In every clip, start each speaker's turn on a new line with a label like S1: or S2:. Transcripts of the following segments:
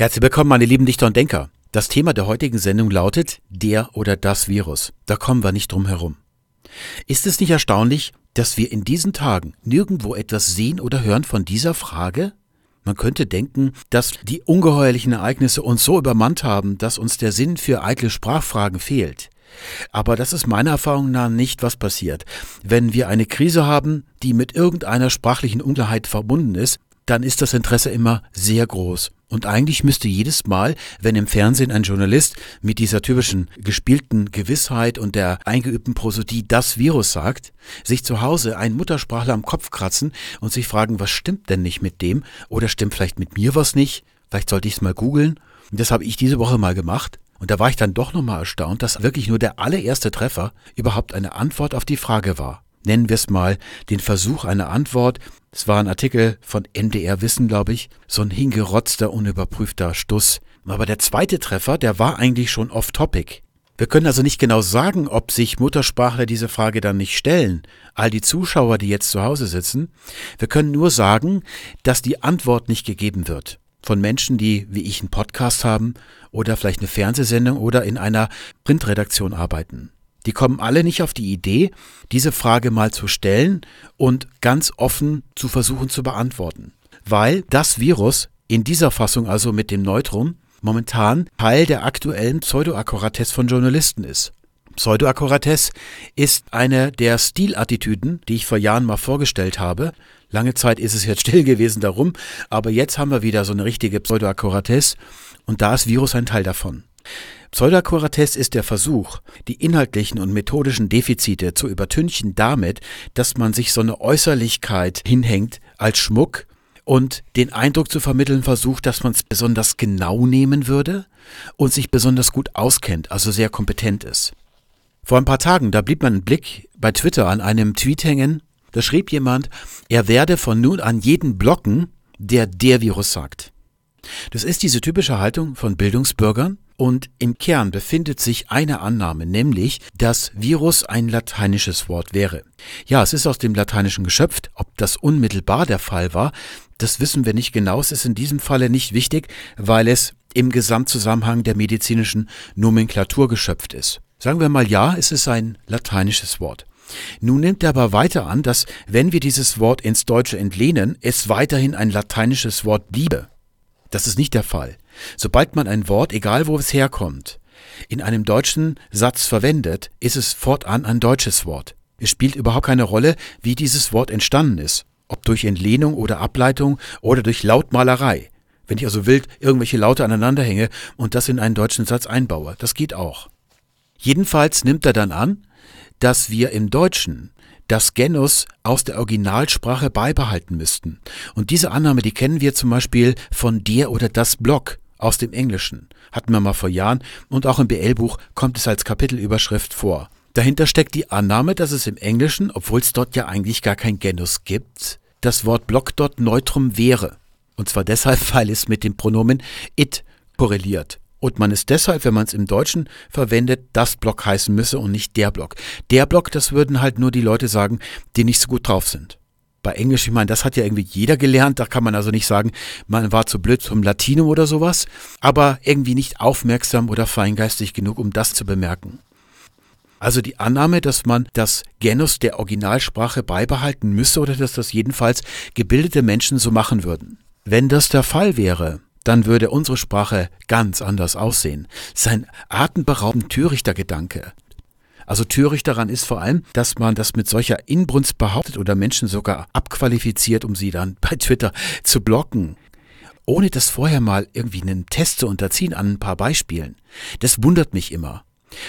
S1: Herzlich willkommen, meine lieben Dichter und Denker. Das Thema der heutigen Sendung lautet der oder das Virus. Da kommen wir nicht drum herum. Ist es nicht erstaunlich, dass wir in diesen Tagen nirgendwo etwas sehen oder hören von dieser Frage? Man könnte denken, dass die ungeheuerlichen Ereignisse uns so übermannt haben, dass uns der Sinn für eitle Sprachfragen fehlt. Aber das ist meiner Erfahrung nach nicht, was passiert. Wenn wir eine Krise haben, die mit irgendeiner sprachlichen Unklarheit verbunden ist, dann ist das Interesse immer sehr groß. Und eigentlich müsste jedes Mal, wenn im Fernsehen ein Journalist mit dieser typischen gespielten Gewissheit und der eingeübten Prosodie das Virus sagt, sich zu Hause einen Muttersprachler am Kopf kratzen und sich fragen, was stimmt denn nicht mit dem? Oder stimmt vielleicht mit mir was nicht? Vielleicht sollte ich es mal googeln. Und das habe ich diese Woche mal gemacht. Und da war ich dann doch nochmal erstaunt, dass wirklich nur der allererste Treffer überhaupt eine Antwort auf die Frage war nennen wir es mal, den Versuch einer Antwort. Es war ein Artikel von NDR Wissen, glaube ich, so ein hingerotzter, unüberprüfter Stuss. Aber der zweite Treffer, der war eigentlich schon off-topic. Wir können also nicht genau sagen, ob sich Muttersprachler diese Frage dann nicht stellen, all die Zuschauer, die jetzt zu Hause sitzen. Wir können nur sagen, dass die Antwort nicht gegeben wird. Von Menschen, die wie ich einen Podcast haben oder vielleicht eine Fernsehsendung oder in einer Printredaktion arbeiten. Die kommen alle nicht auf die Idee, diese Frage mal zu stellen und ganz offen zu versuchen zu beantworten. Weil das Virus in dieser Fassung, also mit dem Neutrum, momentan Teil der aktuellen Pseudoakkuratesse von Journalisten ist. Pseudoakkuratesse ist eine der Stilattitüden, die ich vor Jahren mal vorgestellt habe. Lange Zeit ist es jetzt still gewesen darum, aber jetzt haben wir wieder so eine richtige Pseudoakkuratesse und da ist Virus ein Teil davon. Pseudoakkuratesse ist der Versuch, die inhaltlichen und methodischen Defizite zu übertünchen damit, dass man sich so eine Äußerlichkeit hinhängt als Schmuck und den Eindruck zu vermitteln versucht, dass man es besonders genau nehmen würde und sich besonders gut auskennt, also sehr kompetent ist. Vor ein paar Tagen, da blieb mein Blick bei Twitter an einem Tweet hängen, da schrieb jemand, er werde von nun an jeden blocken, der der Virus sagt. Das ist diese typische Haltung von Bildungsbürgern, und im Kern befindet sich eine Annahme, nämlich, dass Virus ein lateinisches Wort wäre. Ja, es ist aus dem Lateinischen geschöpft. Ob das unmittelbar der Fall war, das wissen wir nicht genau. Es ist in diesem Falle nicht wichtig, weil es im Gesamtzusammenhang der medizinischen Nomenklatur geschöpft ist. Sagen wir mal ja, es ist ein lateinisches Wort. Nun nimmt er aber weiter an, dass wenn wir dieses Wort ins Deutsche entlehnen, es weiterhin ein lateinisches Wort bliebe. Das ist nicht der Fall. Sobald man ein Wort, egal wo es herkommt, in einem deutschen Satz verwendet, ist es fortan ein deutsches Wort. Es spielt überhaupt keine Rolle, wie dieses Wort entstanden ist, ob durch Entlehnung oder Ableitung oder durch Lautmalerei. Wenn ich also wild irgendwelche Laute aneinander hänge und das in einen deutschen Satz einbaue, das geht auch. Jedenfalls nimmt er dann an, dass wir im Deutschen das Genus aus der Originalsprache beibehalten müssten. Und diese Annahme, die kennen wir zum Beispiel von der oder das Block aus dem Englischen. Hatten wir mal vor Jahren und auch im BL-Buch kommt es als Kapitelüberschrift vor. Dahinter steckt die Annahme, dass es im Englischen, obwohl es dort ja eigentlich gar kein Genus gibt, das Wort Block dort Neutrum wäre. Und zwar deshalb, weil es mit dem Pronomen it korreliert. Und man ist deshalb, wenn man es im Deutschen verwendet, das Block heißen müsse und nicht der Block. Der Block, das würden halt nur die Leute sagen, die nicht so gut drauf sind. Bei Englisch, ich meine, das hat ja irgendwie jeder gelernt, da kann man also nicht sagen, man war zu blöd zum Latinum oder sowas, aber irgendwie nicht aufmerksam oder feingeistig genug, um das zu bemerken. Also die Annahme, dass man das Genus der Originalsprache beibehalten müsse oder dass das jedenfalls gebildete Menschen so machen würden. Wenn das der Fall wäre, dann würde unsere Sprache ganz anders aussehen. Sein atemberaubend törichter Gedanke. Also töricht daran ist vor allem, dass man das mit solcher Inbrunst behauptet oder Menschen sogar abqualifiziert, um sie dann bei Twitter zu blocken. Ohne das vorher mal irgendwie einen Test zu unterziehen an ein paar Beispielen. Das wundert mich immer.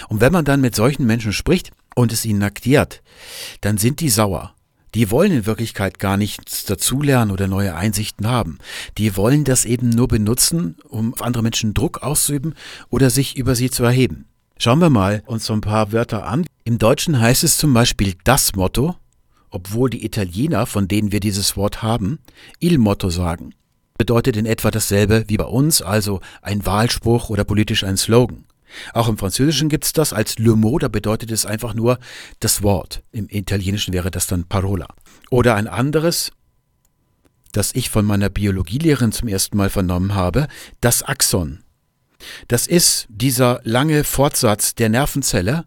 S1: Und wenn man dann mit solchen Menschen spricht und es ihnen erklärt, dann sind die sauer. Die wollen in Wirklichkeit gar nichts dazulernen oder neue Einsichten haben. Die wollen das eben nur benutzen, um auf andere Menschen Druck auszuüben oder sich über sie zu erheben. Schauen wir mal uns so ein paar Wörter an. Im Deutschen heißt es zum Beispiel das Motto, obwohl die Italiener, von denen wir dieses Wort haben, il Motto sagen. Bedeutet in etwa dasselbe wie bei uns, also ein Wahlspruch oder politisch ein Slogan. Auch im Französischen gibt es das als le mot, da bedeutet es einfach nur das Wort. Im Italienischen wäre das dann parola. Oder ein anderes, das ich von meiner Biologielehrerin zum ersten Mal vernommen habe, das Axon. Das ist dieser lange Fortsatz der Nervenzelle,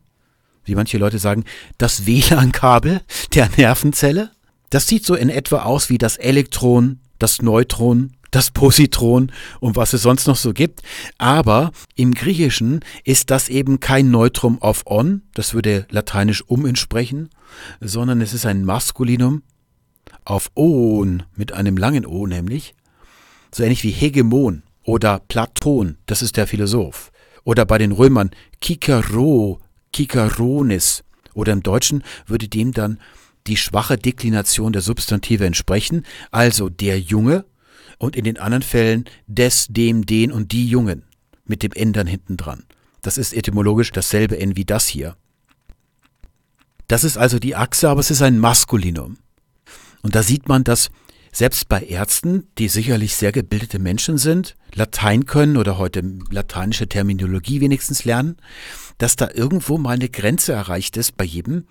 S1: wie manche Leute sagen, das WLAN-Kabel der Nervenzelle. Das sieht so in etwa aus wie das Elektron, das Neutron, das Positron und was es sonst noch so gibt. Aber im Griechischen ist das eben kein Neutrum auf on, das würde lateinisch um entsprechen, sondern es ist ein Maskulinum auf on mit einem langen O nämlich, so ähnlich wie Hegemon oder Platon, das ist der Philosoph. Oder bei den Römern Kikero, Kikaronis. Oder im Deutschen würde dem dann die schwache Deklination der Substantive entsprechen, also der Junge und in den anderen Fällen des, dem, den und die Jungen mit dem N dann hinten dran. Das ist etymologisch dasselbe N wie das hier. Das ist also die Achse, aber es ist ein Maskulinum. Und da sieht man, dass selbst bei Ärzten, die sicherlich sehr gebildete Menschen sind, Latein können oder heute lateinische Terminologie wenigstens lernen, dass da irgendwo mal eine Grenze erreicht ist bei jedem.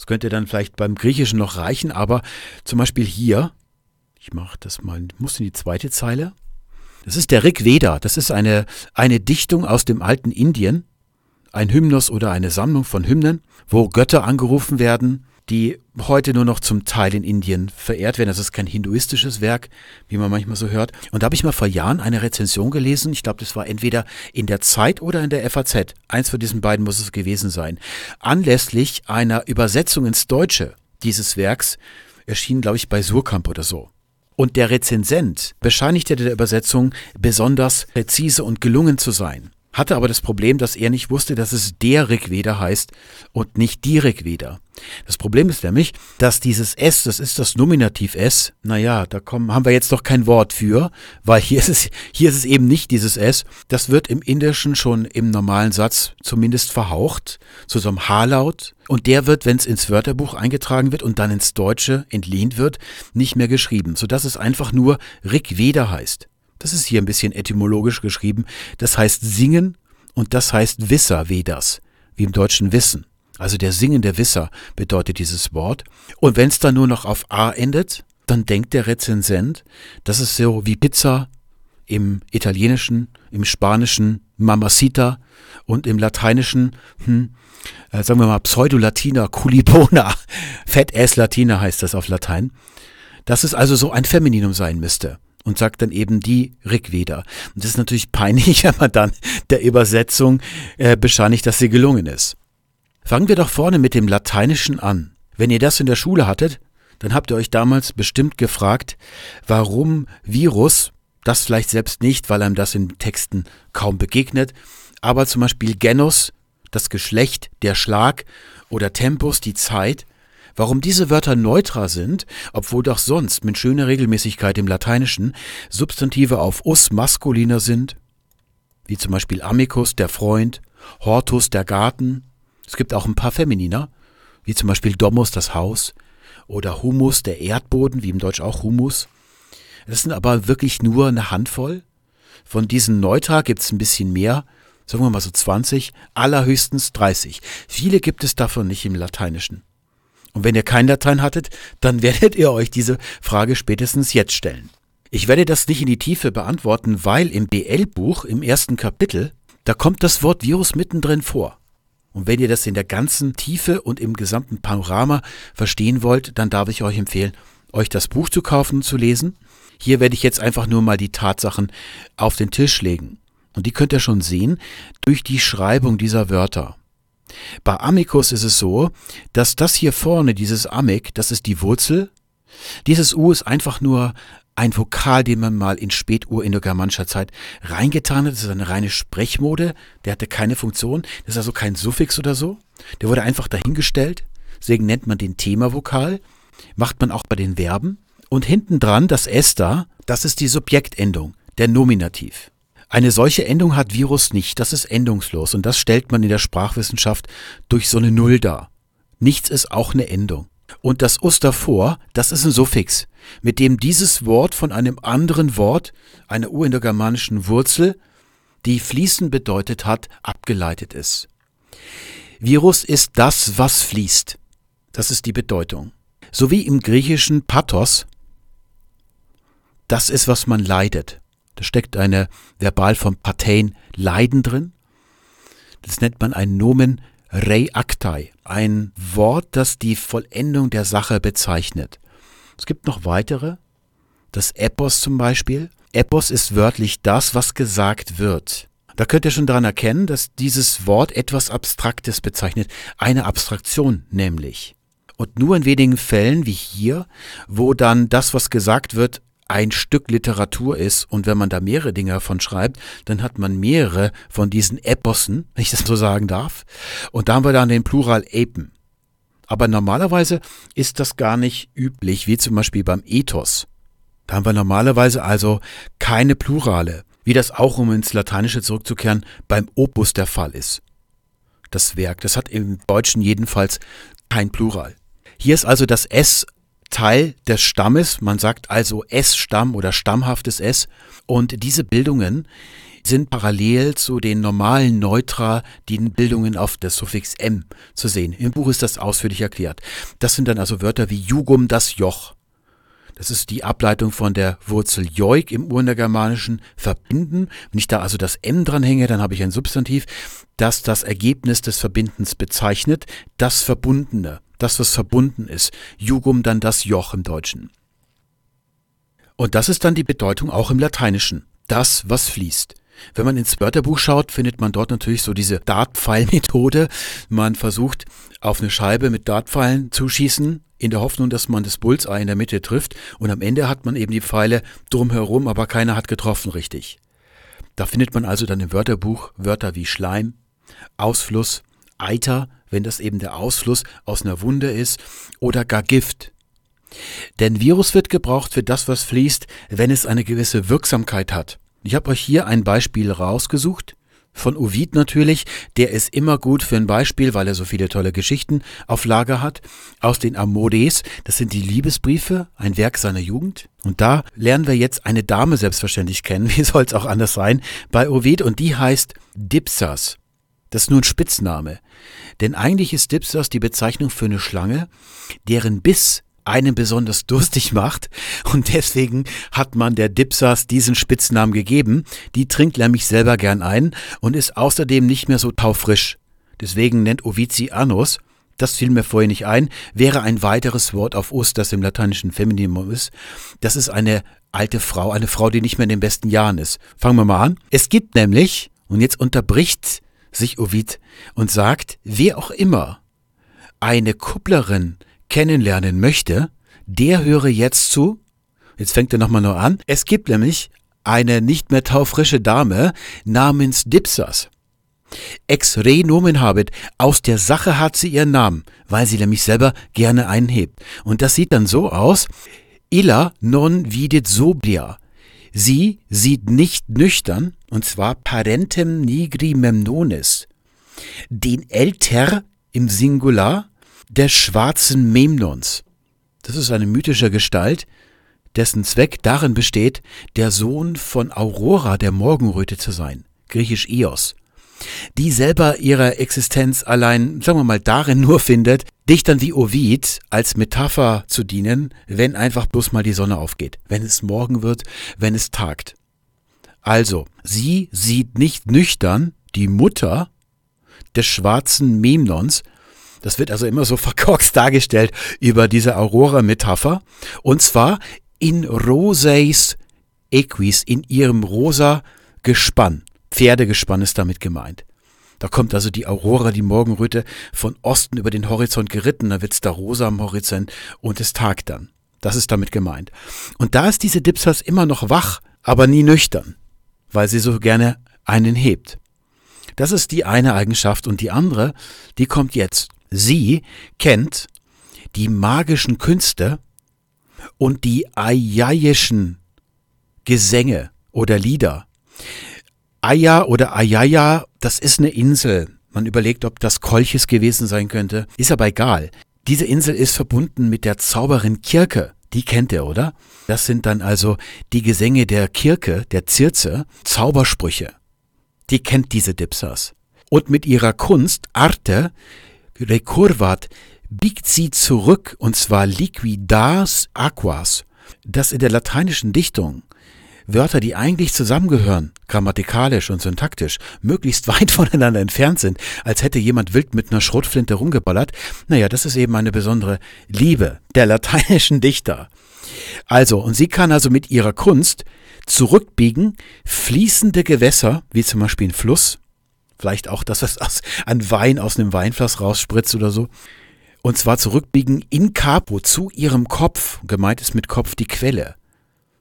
S1: Das könnte dann vielleicht beim Griechischen noch reichen, aber zum Beispiel hier, ich mache das mal, muss in die zweite Zeile. Das ist der Rig Veda, das ist eine, eine Dichtung aus dem alten Indien, ein Hymnus oder eine Sammlung von Hymnen, wo Götter angerufen werden, die heute nur noch zum Teil in Indien verehrt werden. Das ist kein hinduistisches Werk, wie man manchmal so hört. Und da habe ich mal vor Jahren eine Rezension gelesen. Ich glaube, das war entweder in der Zeit oder in der FAZ. Eins von diesen beiden muss es gewesen sein. Anlässlich einer Übersetzung ins Deutsche dieses Werks erschien, glaube ich, bei Surkamp oder so. Und der Rezensent bescheinigte der Übersetzung besonders präzise und gelungen zu sein hatte aber das Problem, dass er nicht wusste, dass es der Rigveda heißt und nicht die Rigveda. Das Problem ist nämlich, dass dieses S, das ist das Nominativ S, naja, da kommen, haben wir jetzt noch kein Wort für, weil hier ist, es, hier ist es eben nicht dieses S. Das wird im Indischen schon im normalen Satz zumindest verhaucht, zu so einem H-Laut. Und der wird, wenn es ins Wörterbuch eingetragen wird und dann ins Deutsche entlehnt wird, nicht mehr geschrieben, sodass es einfach nur Rigveda heißt. Das ist hier ein bisschen etymologisch geschrieben. Das heißt singen und das heißt Wisser Vedas, wie im Deutschen Wissen. Also der singende Wisser bedeutet dieses Wort. Und wenn es dann nur noch auf A endet, dann denkt der Rezensent, das ist so wie Pizza im Italienischen, im Spanischen Mamacita und im Lateinischen, hm, äh, sagen wir mal Pseudo-Latina, Culibona, Fett-Ass Latina heißt das auf Latein. Dass es also so ein Femininum sein müsste und sagt dann eben die Rigveda. Und das ist natürlich peinlich, wenn man dann der Übersetzung äh, bescheinigt, dass sie gelungen ist. Fangen wir doch vorne mit dem Lateinischen an. Wenn ihr das in der Schule hattet, dann habt ihr euch damals bestimmt gefragt, warum Virus, das vielleicht selbst nicht, weil einem das in Texten kaum begegnet, aber zum Beispiel Genus, das Geschlecht, der Schlag oder Tempus, die Zeit, Warum diese Wörter neutra sind, obwohl doch sonst mit schöner Regelmäßigkeit im Lateinischen Substantive auf us maskuliner sind, wie zum Beispiel amicus, der Freund, hortus, der Garten. Es gibt auch ein paar femininer, wie zum Beispiel domus, das Haus, oder humus, der Erdboden, wie im Deutsch auch humus. Das sind aber wirklich nur eine Handvoll. Von diesen Neutra gibt es ein bisschen mehr, sagen wir mal so 20, allerhöchstens 30. Viele gibt es davon nicht im Lateinischen. Und wenn ihr kein Latein hattet, dann werdet ihr euch diese Frage spätestens jetzt stellen. Ich werde das nicht in die Tiefe beantworten, weil im BL-Buch im ersten Kapitel, da kommt das Wort Virus mittendrin vor. Und wenn ihr das in der ganzen Tiefe und im gesamten Panorama verstehen wollt, dann darf ich euch empfehlen, euch das Buch zu kaufen und zu lesen. Hier werde ich jetzt einfach nur mal die Tatsachen auf den Tisch legen. Und die könnt ihr schon sehen durch die Schreibung dieser Wörter. Bei Amicus ist es so, dass das hier vorne, dieses Amic, das ist die Wurzel. Dieses U ist einfach nur ein Vokal, den man mal in spätur-indogermanischer Zeit reingetan hat. Das ist eine reine Sprechmode. Der hatte keine Funktion. Das ist also kein Suffix oder so. Der wurde einfach dahingestellt. Deswegen nennt man den Themavokal. Macht man auch bei den Verben. Und hinten dran das S da, das ist die Subjektendung, der Nominativ. Eine solche Endung hat Virus nicht, das ist endungslos und das stellt man in der Sprachwissenschaft durch so eine Null dar. Nichts ist auch eine Endung. Und das Us davor, das ist ein Suffix, mit dem dieses Wort von einem anderen Wort, einer urindogermanischen Wurzel, die fließen bedeutet hat, abgeleitet ist. Virus ist das, was fließt. Das ist die Bedeutung. sowie im griechischen Pathos, das ist, was man leidet. Da steckt eine Verbal vom Pathein Leiden drin. Das nennt man ein Nomen Rei Actai, ein Wort, das die Vollendung der Sache bezeichnet. Es gibt noch weitere, das Epos zum Beispiel. Epos ist wörtlich das, was gesagt wird. Da könnt ihr schon daran erkennen, dass dieses Wort etwas Abstraktes bezeichnet, eine Abstraktion nämlich. Und nur in wenigen Fällen, wie hier, wo dann das, was gesagt wird, ein Stück Literatur ist und wenn man da mehrere Dinge davon schreibt, dann hat man mehrere von diesen Epossen, wenn ich das so sagen darf. Und da haben wir dann den Plural Epen. Aber normalerweise ist das gar nicht üblich, wie zum Beispiel beim Ethos. Da haben wir normalerweise also keine Plurale, wie das auch, um ins Lateinische zurückzukehren, beim Opus der Fall ist. Das Werk, das hat im Deutschen jedenfalls kein Plural. Hier ist also das S Teil des Stammes. Man sagt also S-Stamm oder stammhaftes S. Und diese Bildungen sind parallel zu den normalen Neutra, die Bildungen auf das Suffix M zu sehen. Im Buch ist das ausführlich erklärt. Das sind dann also Wörter wie Jugum, das Joch. Das ist die Ableitung von der Wurzel joik im Urnergermanischen verbinden. Wenn ich da also das M dranhänge, dann habe ich ein Substantiv, das das Ergebnis des Verbindens bezeichnet, das Verbundene das, was verbunden ist. Jugum dann das Joch im Deutschen. Und das ist dann die Bedeutung auch im Lateinischen. Das, was fließt. Wenn man ins Wörterbuch schaut, findet man dort natürlich so diese Dartpfeil-Methode. Man versucht, auf eine Scheibe mit Dartpfeilen zu schießen, in der Hoffnung, dass man das Bullseye in der Mitte trifft. Und am Ende hat man eben die Pfeile drumherum, aber keiner hat getroffen richtig. Da findet man also dann im Wörterbuch Wörter wie Schleim, Ausfluss, Eiter, wenn das eben der Ausfluss aus einer Wunde ist, oder gar Gift. Denn Virus wird gebraucht für das, was fließt, wenn es eine gewisse Wirksamkeit hat. Ich habe euch hier ein Beispiel rausgesucht. Von Ovid natürlich, der ist immer gut für ein Beispiel, weil er so viele tolle Geschichten auf Lager hat. Aus den Amodes, das sind die Liebesbriefe, ein Werk seiner Jugend. Und da lernen wir jetzt eine Dame selbstverständlich kennen, wie soll es auch anders sein, bei Ovid und die heißt Dipsas. Das ist nur ein Spitzname. Denn eigentlich ist Dipsas die Bezeichnung für eine Schlange, deren Biss einen besonders durstig macht und deswegen hat man der Dipsas diesen Spitznamen gegeben. Die trinkt nämlich selber gern ein und ist außerdem nicht mehr so taufrisch. Deswegen nennt Ovizi Annus, das fiel mir vorher nicht ein, wäre ein weiteres Wort auf Us, das im lateinischen Femininum ist. Das ist eine alte Frau, eine Frau, die nicht mehr in den besten Jahren ist. Fangen wir mal an. Es gibt nämlich, und jetzt unterbricht sich Ovid und sagt, wer auch immer eine Kupplerin kennenlernen möchte, der höre jetzt zu. Jetzt fängt er nochmal nur an. Es gibt nämlich eine nicht mehr taufrische Dame namens Dipsas. Ex re nomen habet, aus der Sache hat sie ihren Namen, weil sie nämlich selber gerne einhebt. Und das sieht dann so aus, illa non videt sobria, Sie sieht nicht nüchtern, und zwar parentem nigri memnonis, den Älter im Singular des schwarzen Memnons. Das ist eine mythische Gestalt, dessen Zweck darin besteht, der Sohn von Aurora der Morgenröte zu sein, griechisch Ios die selber ihre Existenz allein, sagen wir mal, darin nur findet, Dichtern wie Ovid als Metapher zu dienen, wenn einfach bloß mal die Sonne aufgeht, wenn es morgen wird, wenn es tagt. Also, sie sieht nicht nüchtern die Mutter des schwarzen Memnons, das wird also immer so verkorkst dargestellt über diese Aurora-Metapher, und zwar in roseis equis, in ihrem rosa Gespann. Pferdegespann ist damit gemeint. Da kommt also die Aurora, die Morgenröte, von Osten über den Horizont geritten, da wird's da rosa am Horizont und es tagt dann. Das ist damit gemeint. Und da ist diese Dipsas immer noch wach, aber nie nüchtern, weil sie so gerne einen hebt. Das ist die eine Eigenschaft und die andere, die kommt jetzt. Sie kennt die magischen Künste und die ayayischen Gesänge oder Lieder. Aya oder Ayaya, das ist eine Insel. Man überlegt, ob das Kolchis gewesen sein könnte. Ist aber egal. Diese Insel ist verbunden mit der Zauberin Kirke. Die kennt ihr, oder? Das sind dann also die Gesänge der Kirke, der Zirze, Zaubersprüche. Die kennt diese Dipsas. Und mit ihrer Kunst, Arte, recurvat biegt sie zurück, und zwar liquidas aquas. Das in der lateinischen Dichtung Wörter, die eigentlich zusammengehören, grammatikalisch und syntaktisch, möglichst weit voneinander entfernt sind, als hätte jemand wild mit einer Schrotflinte rumgeballert, naja, das ist eben eine besondere Liebe der lateinischen Dichter. Also, und sie kann also mit ihrer Kunst zurückbiegen, fließende Gewässer, wie zum Beispiel ein Fluss, vielleicht auch, dass es an Wein aus einem Weinfass rausspritzt oder so, und zwar zurückbiegen in Capo zu ihrem Kopf, gemeint ist mit Kopf die Quelle.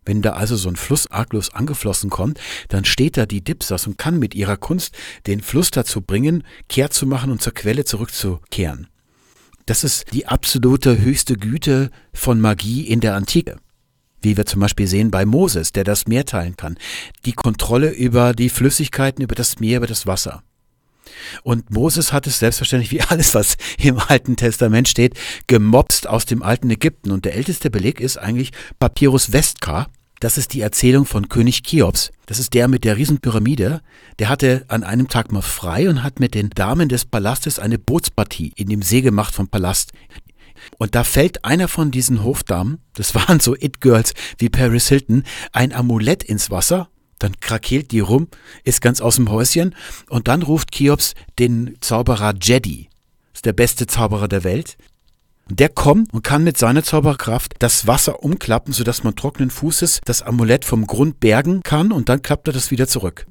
S1: Wenn da also so ein Fluss arglos angeflossen kommt, dann steht da die Dipsas und kann mit ihrer Kunst den Fluss dazu bringen, kehrt zu machen und zur Quelle zurückzukehren. Das ist die absolute höchste Güte von Magie in der Antike. Wie wir zum Beispiel sehen bei Moses, der das Meer teilen kann. Die Kontrolle über die Flüssigkeiten, über das Meer, über das Wasser. Und Moses hat es selbstverständlich, wie alles, was im Alten Testament steht, gemobst aus dem alten Ägypten. Und der älteste Beleg ist eigentlich Papyrus Vestka. Das ist die Erzählung von König Cheops. Das ist der mit der Riesenpyramide. Der hatte an einem Tag mal frei und hat mit den Damen des Palastes eine Bootspartie in dem See gemacht vom Palast. Und da fällt einer von diesen Hofdamen, das waren so It-Girls wie Paris Hilton, ein Amulett ins Wasser dann krakeelt die rum, ist ganz aus dem Häuschen und dann ruft Cheops den Zauberer Jedi. Ist der beste Zauberer der Welt. Der kommt und kann mit seiner Zauberkraft das Wasser umklappen, sodass man trockenen Fußes das Amulett vom Grund bergen kann und dann klappt er das wieder zurück.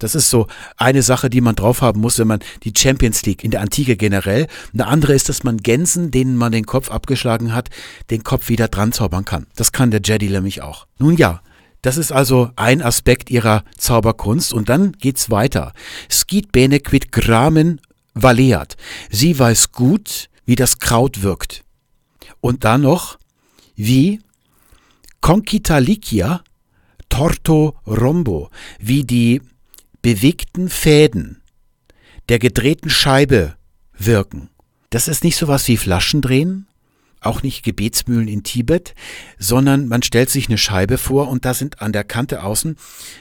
S1: Das ist so eine Sache, die man drauf haben muss, wenn man die Champions League in der Antike generell. Eine andere ist, dass man Gänsen, denen man den Kopf abgeschlagen hat, den Kopf wieder dran zaubern kann. Das kann der Jedi nämlich auch. Nun ja, das ist also ein Aspekt ihrer Zauberkunst. Und dann geht's weiter. Skit bene quid gramen valeat. Sie weiß gut, wie das Kraut wirkt. Und dann noch, wie concita licia torto rombo, wie die bewegten Fäden der gedrehten Scheibe wirken. Das ist nicht sowas wie Flaschendrehen, auch nicht Gebetsmühlen in Tibet, sondern man stellt sich eine Scheibe vor und da sind an der Kante außen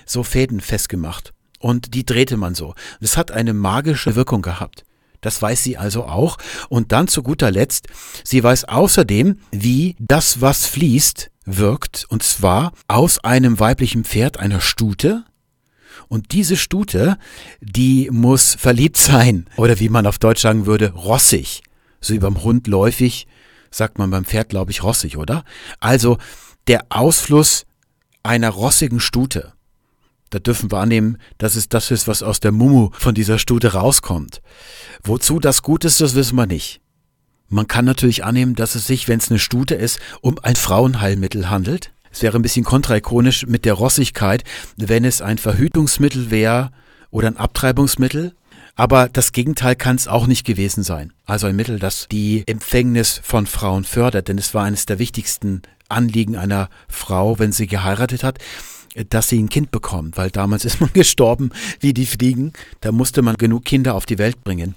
S1: so Fäden festgemacht. Und die drehte man so. Das hat eine magische Wirkung gehabt. Das weiß sie also auch. Und dann zu guter Letzt, sie weiß außerdem, wie das, was fließt, wirkt. Und zwar aus einem weiblichen Pferd, einer Stute. Und diese Stute, die muss verliebt sein. Oder wie man auf Deutsch sagen würde, rossig. So beim Hund läufig sagt man beim Pferd, glaube ich, rossig, oder? Also der Ausfluss einer rossigen Stute. Da dürfen wir annehmen, dass es das ist, was aus der Mumu von dieser Stute rauskommt. Wozu das gut ist, das wissen wir nicht. Man kann natürlich annehmen, dass es sich, wenn es eine Stute ist, um ein Frauenheilmittel handelt. Es wäre ein bisschen kontraikonisch mit der Rossigkeit, wenn es ein Verhütungsmittel wäre oder ein Abtreibungsmittel. Aber das Gegenteil kann es auch nicht gewesen sein. Also ein Mittel, das die Empfängnis von Frauen fördert, denn es war eines der wichtigsten Anliegen einer Frau, wenn sie geheiratet hat, dass sie ein Kind bekommt, weil damals ist man gestorben wie die Fliegen. Da musste man genug Kinder auf die Welt bringen.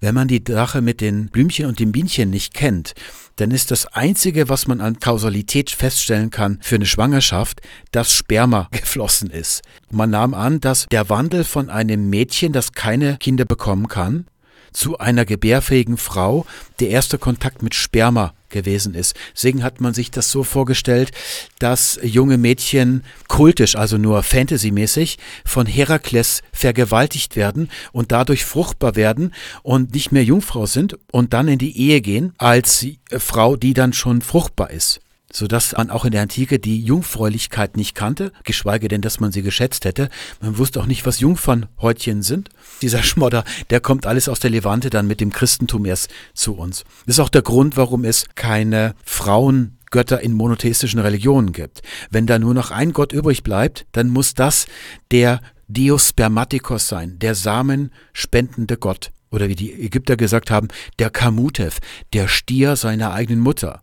S1: Wenn man die Sache mit den Blümchen und den Bienchen nicht kennt, dann ist das Einzige, was man an Kausalität feststellen kann für eine Schwangerschaft, dass Sperma geflossen ist. Man nahm an, dass der Wandel von einem Mädchen, das keine Kinder bekommen kann, zu einer gebärfähigen Frau der erste Kontakt mit Sperma gewesen ist. Deswegen hat man sich das so vorgestellt, dass junge Mädchen kultisch, also nur fantasymäßig, von Herakles vergewaltigt werden und dadurch fruchtbar werden und nicht mehr Jungfrau sind und dann in die Ehe gehen als Frau, die dann schon fruchtbar ist sodass man auch in der Antike die Jungfräulichkeit nicht kannte, geschweige denn, dass man sie geschätzt hätte. Man wusste auch nicht, was Jungfernhäutchen sind. Dieser Schmodder, der kommt alles aus der Levante dann mit dem Christentum erst zu uns. Das ist auch der Grund, warum es keine Frauengötter in monotheistischen Religionen gibt. Wenn da nur noch ein Gott übrig bleibt, dann muss das der Dios Spermatikos sein, der samenspendende Gott. Oder wie die Ägypter gesagt haben, der Kamutev, der Stier seiner eigenen Mutter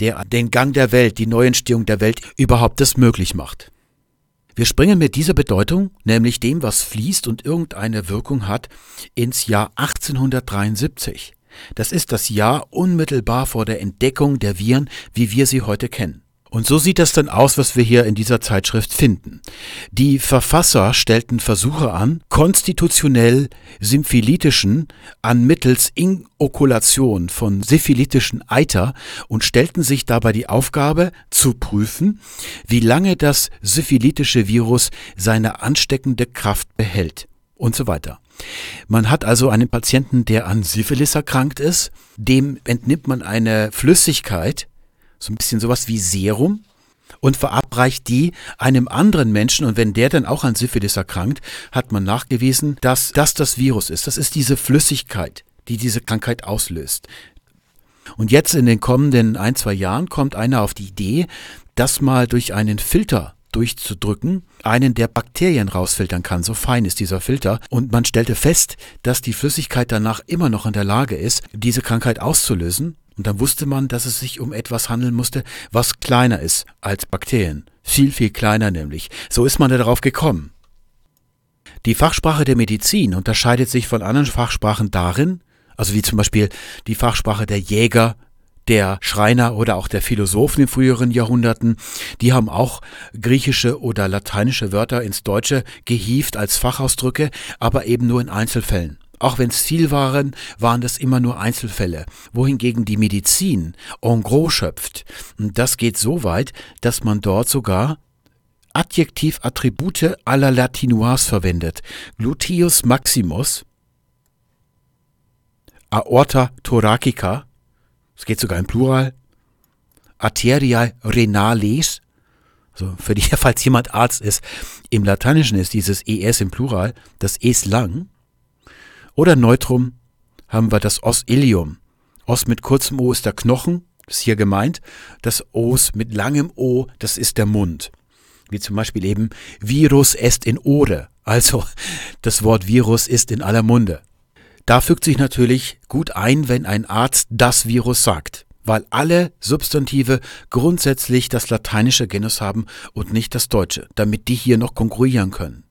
S1: der den Gang der Welt, die Neuentstehung der Welt überhaupt das möglich macht. Wir springen mit dieser Bedeutung, nämlich dem, was fließt und irgendeine Wirkung hat, ins Jahr 1873. Das ist das Jahr unmittelbar vor der Entdeckung der Viren, wie wir sie heute kennen. Und so sieht das dann aus, was wir hier in dieser Zeitschrift finden. Die Verfasser stellten Versuche an, konstitutionell syphilitischen an mittels Inokulation von syphilitischen Eiter und stellten sich dabei die Aufgabe zu prüfen, wie lange das syphilitische Virus seine ansteckende Kraft behält und so weiter. Man hat also einen Patienten, der an Syphilis erkrankt ist, dem entnimmt man eine Flüssigkeit, so ein bisschen sowas wie Serum und verabreicht die einem anderen Menschen und wenn der dann auch an Syphilis erkrankt, hat man nachgewiesen, dass das das Virus ist. Das ist diese Flüssigkeit, die diese Krankheit auslöst. Und jetzt in den kommenden ein, zwei Jahren kommt einer auf die Idee, das mal durch einen Filter durchzudrücken, einen der Bakterien rausfiltern kann. So fein ist dieser Filter. Und man stellte fest, dass die Flüssigkeit danach immer noch in der Lage ist, diese Krankheit auszulösen. Und dann wusste man, dass es sich um etwas handeln musste, was kleiner ist als Bakterien. Viel, viel kleiner nämlich. So ist man darauf gekommen. Die Fachsprache der Medizin unterscheidet sich von anderen Fachsprachen darin, also wie zum Beispiel die Fachsprache der Jäger, der Schreiner oder auch der Philosophen in früheren Jahrhunderten, die haben auch griechische oder lateinische Wörter ins Deutsche gehieft als Fachausdrücke, aber eben nur in Einzelfällen. Auch wenn es viel waren, waren das immer nur Einzelfälle. Wohingegen die Medizin en gros schöpft. Und das geht so weit, dass man dort sogar Adjektiv-Attribute aller Latinois verwendet. Gluteus maximus, Aorta thoracica, es geht sogar im Plural, Arteriae renales, also für die, falls jemand Arzt ist, im Lateinischen ist dieses es im Plural, das es lang, oder Neutrum haben wir das Os ilium. Os mit kurzem O ist der Knochen, ist hier gemeint. Das Os mit langem O, das ist der Mund. Wie zum Beispiel eben Virus est in Ore. Also das Wort Virus ist in aller Munde. Da fügt sich natürlich gut ein, wenn ein Arzt das Virus sagt, weil alle Substantive grundsätzlich das lateinische Genus haben und nicht das deutsche, damit die hier noch konkurrieren können.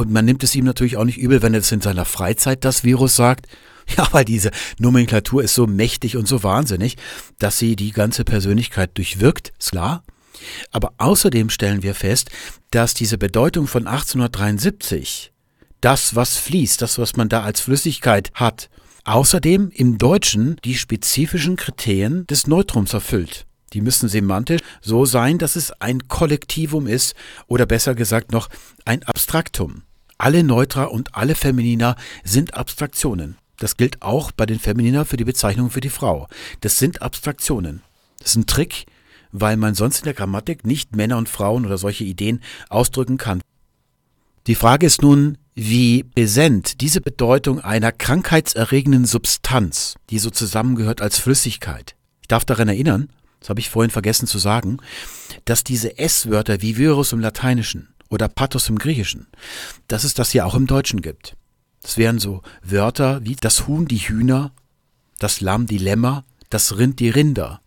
S1: Und man nimmt es ihm natürlich auch nicht übel, wenn er es in seiner Freizeit das Virus sagt. Ja, weil diese Nomenklatur ist so mächtig und so wahnsinnig, dass sie die ganze Persönlichkeit durchwirkt, ist klar. Aber außerdem stellen wir fest, dass diese Bedeutung von 1873, das, was fließt, das, was man da als Flüssigkeit hat, außerdem im Deutschen die spezifischen Kriterien des Neutrums erfüllt. Die müssen semantisch so sein, dass es ein Kollektivum ist oder besser gesagt noch ein Abstraktum. Alle Neutra und alle Feminina sind Abstraktionen. Das gilt auch bei den Feminina für die Bezeichnung für die Frau. Das sind Abstraktionen. Das ist ein Trick, weil man sonst in der Grammatik nicht Männer und Frauen oder solche Ideen ausdrücken kann. Die Frage ist nun, wie präsent diese Bedeutung einer krankheitserregenden Substanz, die so zusammengehört als Flüssigkeit. Ich darf daran erinnern, das habe ich vorhin vergessen zu sagen, dass diese S-Wörter wie Virus im Lateinischen oder Pathos im Griechischen, dass es das ja auch im Deutschen gibt. Das wären so Wörter wie das Huhn die Hühner, das Lamm die Lämmer, das Rind die Rinder.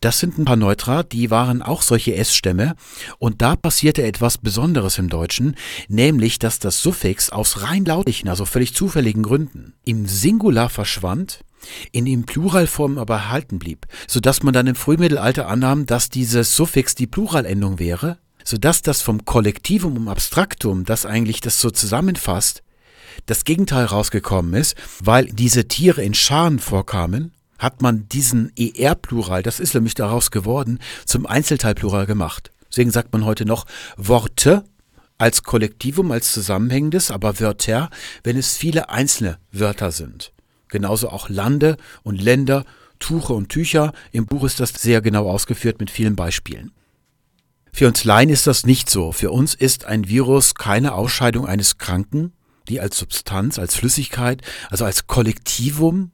S1: Das sind ein paar Neutra, die waren auch solche S-Stämme und da passierte etwas Besonderes im Deutschen, nämlich dass das Suffix aus rein lautlichen, also völlig zufälligen Gründen im Singular verschwand in den Pluralformen aber erhalten blieb, sodass man dann im Frühmittelalter annahm, dass dieses Suffix die Pluralendung wäre, sodass das vom Kollektivum um Abstraktum, das eigentlich das so zusammenfasst, das Gegenteil rausgekommen ist, weil diese Tiere in Scharen vorkamen, hat man diesen ER-Plural, das ist nämlich daraus geworden, zum Einzelteilplural gemacht. Deswegen sagt man heute noch Worte als Kollektivum, als zusammenhängendes, aber Wörter, wenn es viele einzelne Wörter sind genauso auch Lande und Länder, Tuche und Tücher. Im Buch ist das sehr genau ausgeführt mit vielen Beispielen. Für uns Laien ist das nicht so. Für uns ist ein Virus keine Ausscheidung eines Kranken, die als Substanz, als Flüssigkeit, also als Kollektivum,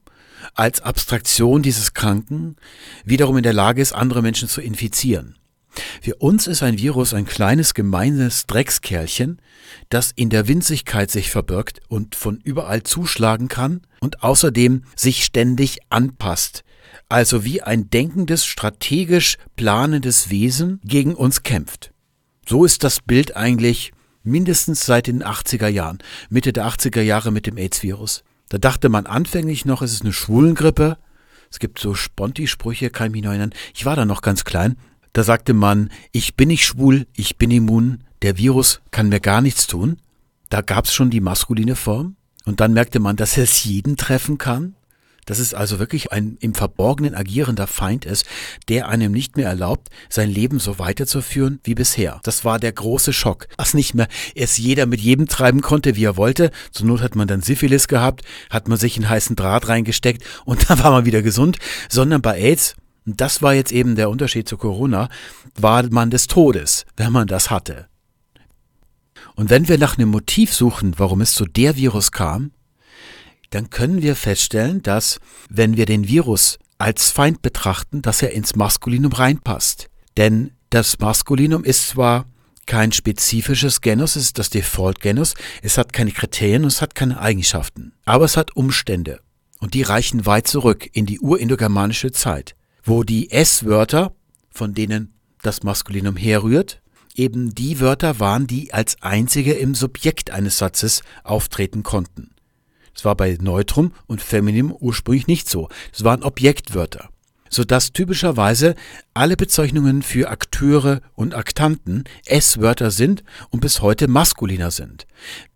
S1: als Abstraktion dieses Kranken wiederum in der Lage ist, andere Menschen zu infizieren. Für uns ist ein Virus ein kleines gemeines Dreckskerlchen, das in der Winzigkeit sich verbirgt und von überall zuschlagen kann und außerdem sich ständig anpasst, also wie ein denkendes, strategisch planendes Wesen gegen uns kämpft. So ist das Bild eigentlich mindestens seit den 80er Jahren, Mitte der 80er Jahre mit dem AIDS-Virus. Da dachte man anfänglich noch, es ist eine Schwulengrippe. Es gibt so Sponti-Sprüche, kann ich mich noch erinnern. Ich war da noch ganz klein Da sagte man, ich bin nicht schwul, ich bin immun, der Virus kann mir gar nichts tun. Da gab es schon die maskuline Form. Und dann merkte man, dass es jeden treffen kann dass es also wirklich ein im Verborgenen agierender Feind ist, der einem nicht mehr erlaubt, sein Leben so weiterzuführen wie bisher. Das war der große Schock, dass nicht mehr es jeder mit jedem treiben konnte, wie er wollte. Zur Not hat man dann Syphilis gehabt, hat man sich einen heißen Draht reingesteckt und dann war man wieder gesund, sondern bei AIDS und das war jetzt eben der Unterschied zu Corona, war man des Todes, wenn man das hatte. Und wenn wir nach einem Motiv suchen, warum es zu der Virus kam, dann können wir feststellen, dass, wenn wir den Virus als Feind betrachten, dass er ins Maskulinum reinpasst. Denn das Maskulinum ist zwar kein spezifisches Genus, es ist das Default-Genus, es hat keine Kriterien es hat keine Eigenschaften. Aber es hat Umstände. Und die reichen weit zurück in die urindogermanische Zeit, wo die S-Wörter, von denen das Maskulinum herrührt, eben die Wörter waren, die als einzige im Subjekt eines Satzes auftreten konnten. Es war bei Neutrum und Feminim ursprünglich nicht so. Es waren Objektwörter, sodass typischerweise alle Bezeichnungen für Akteure und Aktanten S-Wörter sind und bis heute maskuliner sind.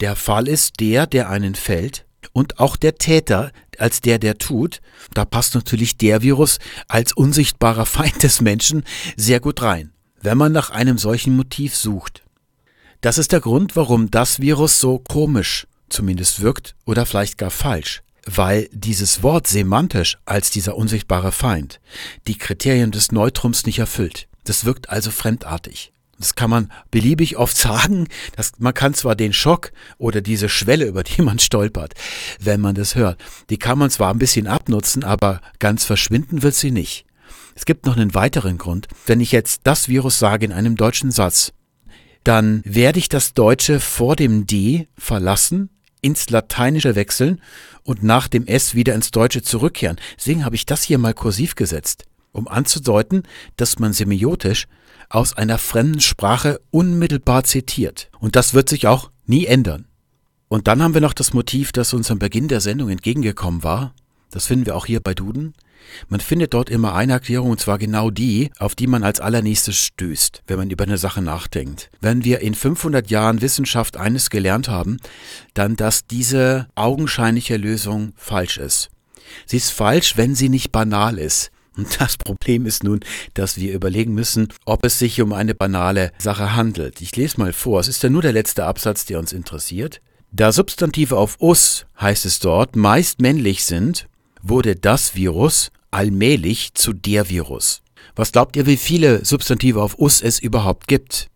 S1: Der Fall ist der, der einen fällt, und auch der Täter als der, der tut, da passt natürlich der Virus als unsichtbarer Feind des Menschen sehr gut rein, wenn man nach einem solchen Motiv sucht. Das ist der Grund, warum das Virus so komisch zumindest wirkt oder vielleicht gar falsch, weil dieses Wort semantisch als dieser unsichtbare Feind die Kriterien des Neutrums nicht erfüllt. Das wirkt also fremdartig. Das kann man beliebig oft sagen. Das, man kann zwar den Schock oder diese Schwelle, über die man stolpert, wenn man das hört, die kann man zwar ein bisschen abnutzen, aber ganz verschwinden wird sie nicht. Es gibt noch einen weiteren Grund. Wenn ich jetzt das Virus sage in einem deutschen Satz, dann werde ich das Deutsche vor dem D verlassen ins Lateinische wechseln und nach dem S wieder ins Deutsche zurückkehren. Deswegen habe ich das hier mal kursiv gesetzt, um anzudeuten, dass man semiotisch aus einer fremden Sprache unmittelbar zitiert. Und das wird sich auch nie ändern. Und dann haben wir noch das Motiv, das uns am Beginn der Sendung entgegengekommen war. Das finden wir auch hier bei Duden. Man findet dort immer eine Erklärung, und zwar genau die, auf die man als allernächstes stößt, wenn man über eine Sache nachdenkt. Wenn wir in 500 Jahren Wissenschaft eines gelernt haben, dann, dass diese augenscheinliche Lösung falsch ist. Sie ist falsch, wenn sie nicht banal ist. Und das Problem ist nun, dass wir überlegen müssen, ob es sich um eine banale Sache handelt. Ich lese mal vor, es ist ja nur der letzte Absatz, der uns interessiert. Da Substantive auf us, heißt es dort, meist männlich sind, wurde das Virus allmählich zu der Virus. Was glaubt ihr, wie viele Substantive auf us es überhaupt gibt?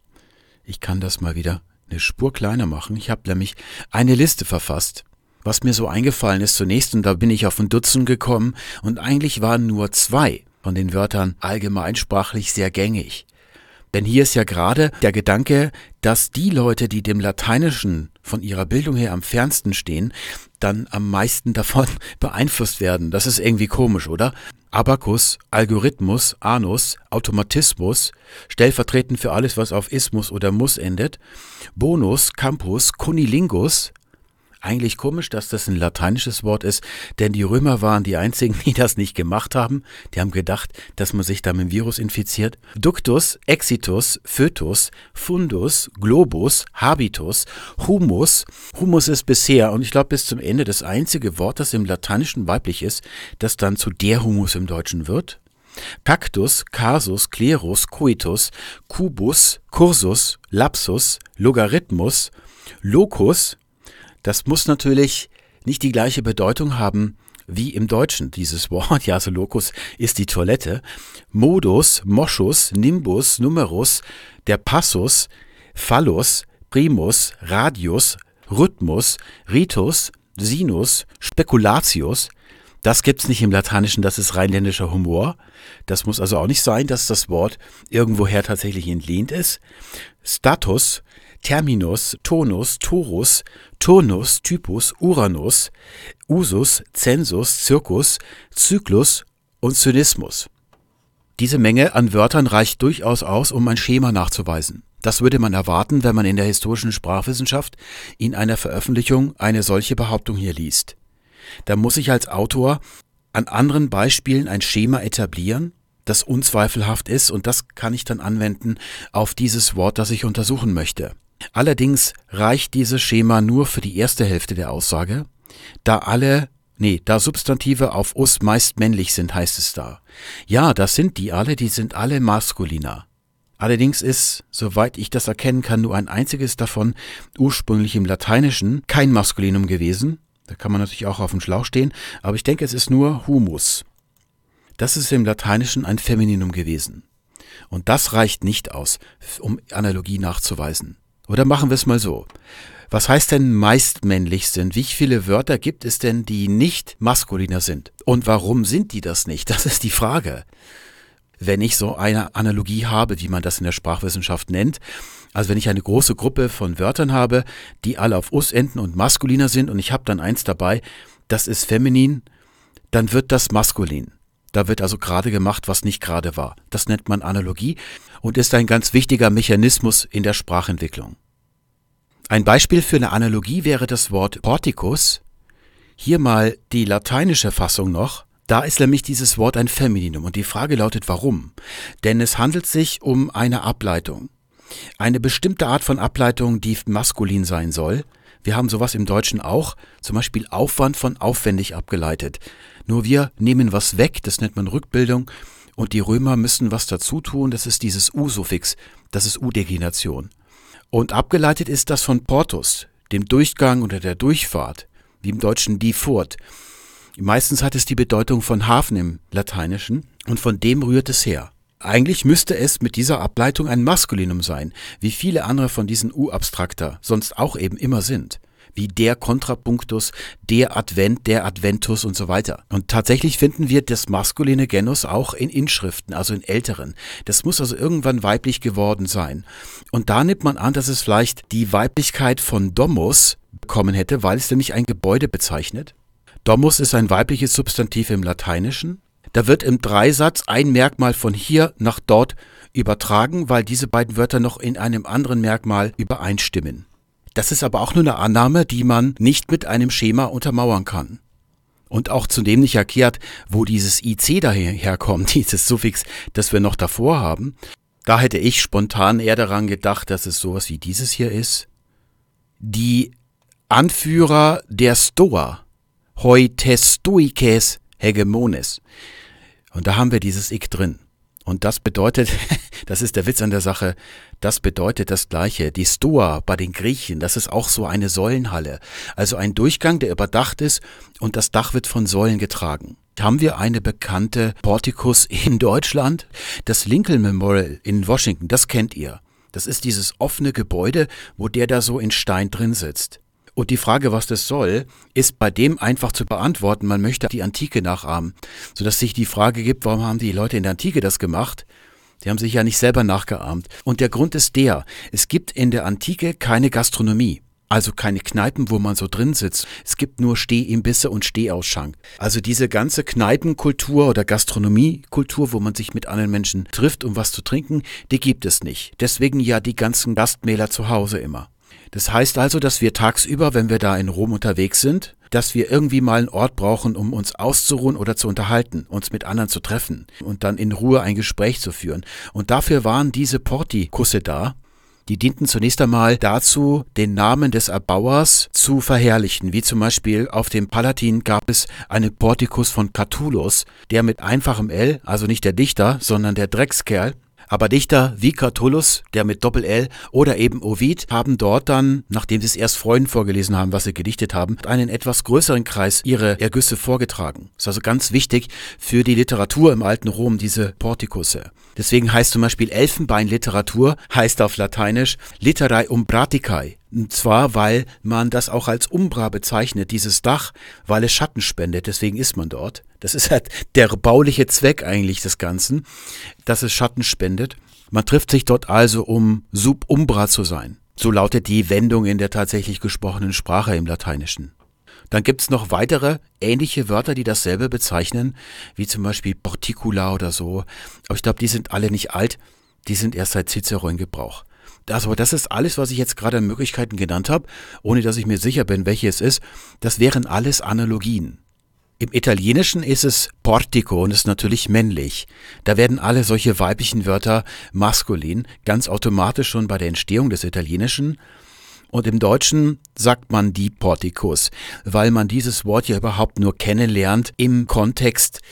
S1: Ich kann das mal wieder eine Spur kleiner machen. Ich habe nämlich eine Liste verfasst, was mir so eingefallen ist zunächst, und da bin ich auf ein Dutzend gekommen, und eigentlich waren nur zwei von den Wörtern allgemeinsprachlich sehr gängig. Denn hier ist ja gerade der Gedanke, dass die Leute, die dem Lateinischen von ihrer Bildung her am fernsten stehen, dann am meisten davon beeinflusst werden. Das ist irgendwie komisch, oder? Abakus, Algorithmus, Anus, Automatismus, stellvertretend für alles, was auf Ismus oder Muss endet, Bonus, Campus, Cunilingus, eigentlich komisch, dass das ein lateinisches Wort ist, denn die Römer waren die einzigen, die das nicht gemacht haben. Die haben gedacht, dass man sich da mit dem Virus infiziert. Ductus, Exitus, Fötus, Fundus, Globus, Habitus, Humus. Humus ist bisher und ich glaube bis zum Ende das einzige Wort, das im Lateinischen weiblich ist, das dann zu der Humus im Deutschen wird. Cactus, Casus, Klerus, Coitus, Cubus, Cursus, Lapsus, Logarithmus, Locus, das muss natürlich nicht die gleiche Bedeutung haben wie im Deutschen dieses Wort. Ja, also Locus ist die Toilette. Modus, Moschus, Nimbus, Numerus, der Passus, Phallus, Primus, Radius, Rhythmus, Ritus, Sinus, Speculatius. Das gibt's nicht im Lateinischen, das ist rheinländischer Humor. Das muss also auch nicht sein, dass das Wort irgendwoher tatsächlich entlehnt ist. Status, Terminus, Tonus, Torus, Turnus, Typus, Uranus, Usus, Zensus, Circus, Zyklus und Zynismus. Diese Menge an Wörtern reicht durchaus aus, um ein Schema nachzuweisen. Das würde man erwarten, wenn man in der historischen Sprachwissenschaft in einer Veröffentlichung eine solche Behauptung hier liest. Da muss ich als Autor an anderen Beispielen ein Schema etablieren, das unzweifelhaft ist und das kann ich dann anwenden auf dieses Wort, das ich untersuchen möchte. Allerdings reicht dieses Schema nur für die erste Hälfte der Aussage, da alle Nee, da Substantive auf us meist männlich sind, heißt es da. Ja, das sind die alle, die sind alle maskuliner. Allerdings ist, soweit ich das erkennen kann, nur ein einziges davon ursprünglich im Lateinischen kein Maskulinum gewesen. Da kann man natürlich auch auf dem Schlauch stehen, aber ich denke, es ist nur humus. Das ist im Lateinischen ein Femininum gewesen. Und das reicht nicht aus, um Analogie nachzuweisen. Oder machen wir es mal so. Was heißt denn meist männlich sind? Wie viele Wörter gibt es denn, die nicht maskuliner sind? Und warum sind die das nicht? Das ist die Frage. Wenn ich so eine Analogie habe, wie man das in der Sprachwissenschaft nennt, also wenn ich eine große Gruppe von Wörtern habe, die alle auf us enden und maskuliner sind und ich habe dann eins dabei, das ist feminin, dann wird das maskulin. Da wird also gerade gemacht, was nicht gerade war. Das nennt man Analogie und ist ein ganz wichtiger Mechanismus in der Sprachentwicklung. Ein Beispiel für eine Analogie wäre das Wort Porticus. Hier mal die lateinische Fassung noch. Da ist nämlich dieses Wort ein Femininum und die Frage lautet warum? Denn es handelt sich um eine Ableitung. Eine bestimmte Art von Ableitung, die maskulin sein soll. Wir haben sowas im Deutschen auch, zum Beispiel Aufwand von aufwendig abgeleitet. Nur wir nehmen was weg, das nennt man Rückbildung, und die Römer müssen was dazu tun, das ist dieses U-Suffix, das ist U-Deklination. Und abgeleitet ist das von Portus, dem Durchgang oder der Durchfahrt, wie im Deutschen die Furt. Meistens hat es die Bedeutung von Hafen im Lateinischen und von dem rührt es her. Eigentlich müsste es mit dieser Ableitung ein Maskulinum sein, wie viele andere von diesen U-Abstrakter sonst auch eben immer sind wie der Kontrapunktus, der Advent, der Adventus und so weiter. Und tatsächlich finden wir das maskuline Genus auch in Inschriften, also in älteren. Das muss also irgendwann weiblich geworden sein. Und da nimmt man an, dass es vielleicht die Weiblichkeit von Domus bekommen hätte, weil es nämlich ein Gebäude bezeichnet. Domus ist ein weibliches Substantiv im Lateinischen. Da wird im Dreisatz ein Merkmal von hier nach dort übertragen, weil diese beiden Wörter noch in einem anderen Merkmal übereinstimmen. Das ist aber auch nur eine Annahme, die man nicht mit einem Schema untermauern kann. Und auch zudem nicht erklärt, wo dieses IC daherkommt, dieses Suffix, das wir noch davor haben. Da hätte ich spontan eher daran gedacht, dass es sowas wie dieses hier ist. Die Anführer der Stoa, Heitestoikes Hegemones. Und da haben wir dieses Ik drin. Und das bedeutet, das ist der Witz an der Sache, das bedeutet das Gleiche. Die Stoa bei den Griechen, das ist auch so eine Säulenhalle. Also ein Durchgang, der überdacht ist und das Dach wird von Säulen getragen. Haben wir eine bekannte Portikus in Deutschland? Das Lincoln Memorial in Washington, das kennt ihr. Das ist dieses offene Gebäude, wo der da so in Stein drin sitzt. Und die Frage, was das soll, ist bei dem einfach zu beantworten. Man möchte die Antike nachahmen, sodass sich die Frage gibt, warum haben die Leute in der Antike das gemacht? Die haben sich ja nicht selber nachgeahmt. Und der Grund ist der, es gibt in der Antike keine Gastronomie. Also keine Kneipen, wo man so drin sitzt. Es gibt nur Stehimbisse und Stehausschank. Also diese ganze Kneipenkultur oder Gastronomiekultur, wo man sich mit anderen Menschen trifft, um was zu trinken, die gibt es nicht. Deswegen ja die ganzen Gastmähler zu Hause immer. Das heißt also, dass wir tagsüber, wenn wir da in Rom unterwegs sind, dass wir irgendwie mal einen Ort brauchen, um uns auszuruhen oder zu unterhalten, uns mit anderen zu treffen und dann in Ruhe ein Gespräch zu führen. Und dafür waren diese Portikusse da. Die dienten zunächst einmal dazu, den Namen des Erbauers zu verherrlichen, wie zum Beispiel auf dem Palatin gab es einen Portikus von Catullus, der mit einfachem L, also nicht der Dichter, sondern der Dreckskerl, aber Dichter wie Catullus, der mit Doppel-L oder eben Ovid haben dort dann, nachdem sie es erst Freunden vorgelesen haben, was sie gedichtet haben, einen etwas größeren Kreis ihre Ergüsse vorgetragen. Das ist also ganz wichtig für die Literatur im alten Rom, diese Portikusse. Deswegen heißt zum Beispiel Elfenbeinliteratur, heißt auf Lateinisch Literae umbraticae. Und zwar, weil man das auch als Umbra bezeichnet, dieses Dach, weil es Schatten spendet, deswegen ist man dort. Das ist halt der bauliche Zweck eigentlich des Ganzen, dass es Schatten spendet. Man trifft sich dort also, um subumbra zu sein. So lautet die Wendung in der tatsächlich gesprochenen Sprache im Lateinischen. Dann gibt's noch weitere ähnliche Wörter, die dasselbe bezeichnen, wie zum Beispiel Porticula oder so. Aber ich glaube, die sind alle nicht alt, die sind erst seit Cicero in Gebrauch. Also das ist alles, was ich jetzt gerade an Möglichkeiten genannt habe, ohne dass ich mir sicher bin, welche es ist. Das wären alles Analogien. Im Italienischen ist es Portico und ist natürlich männlich. Da werden alle solche weiblichen Wörter maskulin, ganz automatisch schon bei der Entstehung des Italienischen. Und im Deutschen sagt man die Portikos, weil man dieses Wort ja überhaupt nur kennenlernt im Kontext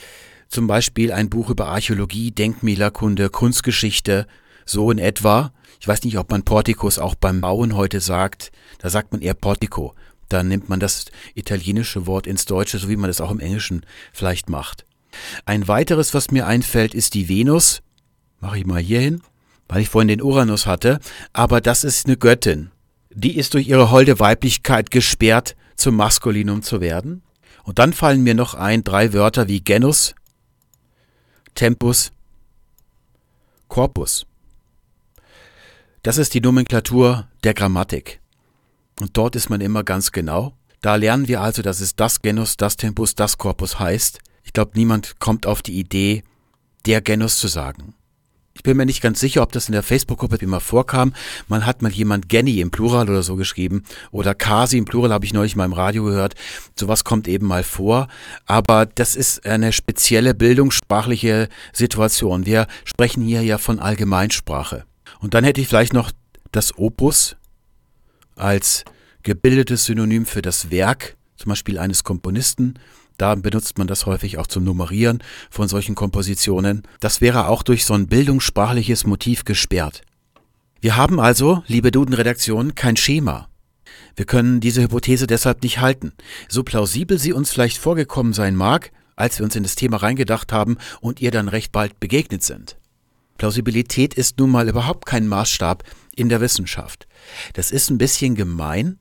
S1: zum Beispiel ein Buch über Archäologie, Denkmälerkunde, Kunstgeschichte, so in etwa. Ich weiß nicht, ob man Portikos auch beim Bauen heute sagt. Da sagt man eher Portico. Da nimmt man das italienische Wort ins Deutsche, so wie man das auch im Englischen vielleicht macht. Ein weiteres, was mir einfällt, ist die Venus. Mache ich mal hier hin, weil ich vorhin den Uranus hatte. Aber das ist eine Göttin. Die ist durch ihre holde Weiblichkeit gesperrt, zum Maskulinum zu werden. Und dann fallen mir noch ein drei Wörter wie Genus, Tempus, Corpus. Das ist die Nomenklatur der Grammatik. Und dort ist man immer ganz genau. Da lernen wir also, dass es das Genus, das Tempus, das Corpus heißt. Ich glaube, niemand kommt auf die Idee, der Genus zu sagen. Ich bin mir nicht ganz sicher, ob das in der Facebook-Gruppe immer vorkam. Man hat mal jemand Genny im Plural oder so geschrieben oder Kasi im Plural habe ich neulich mal im Radio gehört. Sowas kommt eben mal vor. Aber das ist eine spezielle bildungssprachliche Situation. Wir sprechen hier ja von Allgemeinsprache. Und dann hätte ich vielleicht noch das Opus als gebildetes Synonym für das Werk, zum Beispiel eines Komponisten. Da benutzt man das häufig auch zum Nummerieren von solchen Kompositionen. Das wäre auch durch so ein bildungssprachliches Motiv gesperrt. Wir haben also, liebe Duden-Redaktion, kein Schema. Wir können diese Hypothese deshalb nicht halten. So plausibel sie uns vielleicht vorgekommen sein mag, als wir uns in das Thema reingedacht haben und ihr dann recht bald begegnet sind. Plausibilität ist nun mal überhaupt kein Maßstab in der Wissenschaft. Das ist ein bisschen gemein,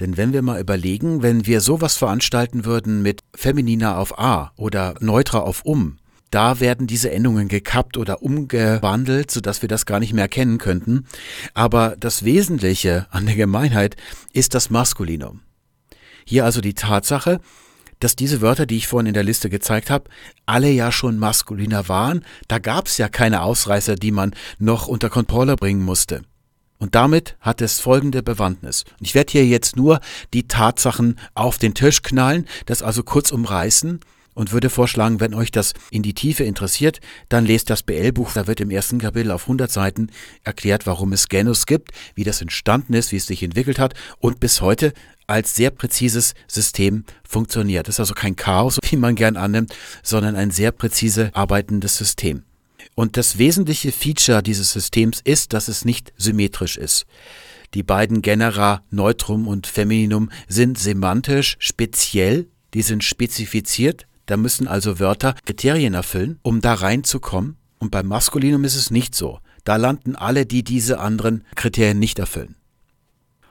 S1: denn wenn wir mal überlegen, wenn wir sowas veranstalten würden mit Feminina auf A oder Neutra auf Um, da werden diese Endungen gekappt oder umgewandelt, sodass wir das gar nicht mehr erkennen könnten. Aber das Wesentliche an der Gemeinheit ist das Maskulinum. Hier also die Tatsache, dass diese Wörter, die ich vorhin in der Liste gezeigt habe, alle ja schon maskuliner waren. Da gab es ja keine Ausreißer, die man noch unter Kontrolle bringen musste. Und damit hat es folgende Bewandtnis. Ich werde hier jetzt nur die Tatsachen auf den Tisch knallen, das also kurz umreißen und würde vorschlagen, wenn euch das in die Tiefe interessiert, dann lest das BL-Buch. Da wird im ersten Kapitel auf 100 Seiten erklärt, warum es Genus gibt, wie das entstanden ist, wie es sich entwickelt hat und bis heute als sehr präzises System funktioniert. Das ist also kein Chaos, wie man gern annimmt, sondern ein sehr präzise arbeitendes System. Und das wesentliche Feature dieses Systems ist, dass es nicht symmetrisch ist. Die beiden Genera Neutrum und Femininum sind semantisch speziell, die sind spezifiziert, da müssen also Wörter Kriterien erfüllen, um da reinzukommen. Und beim Maskulinum ist es nicht so. Da landen alle, die diese anderen Kriterien nicht erfüllen.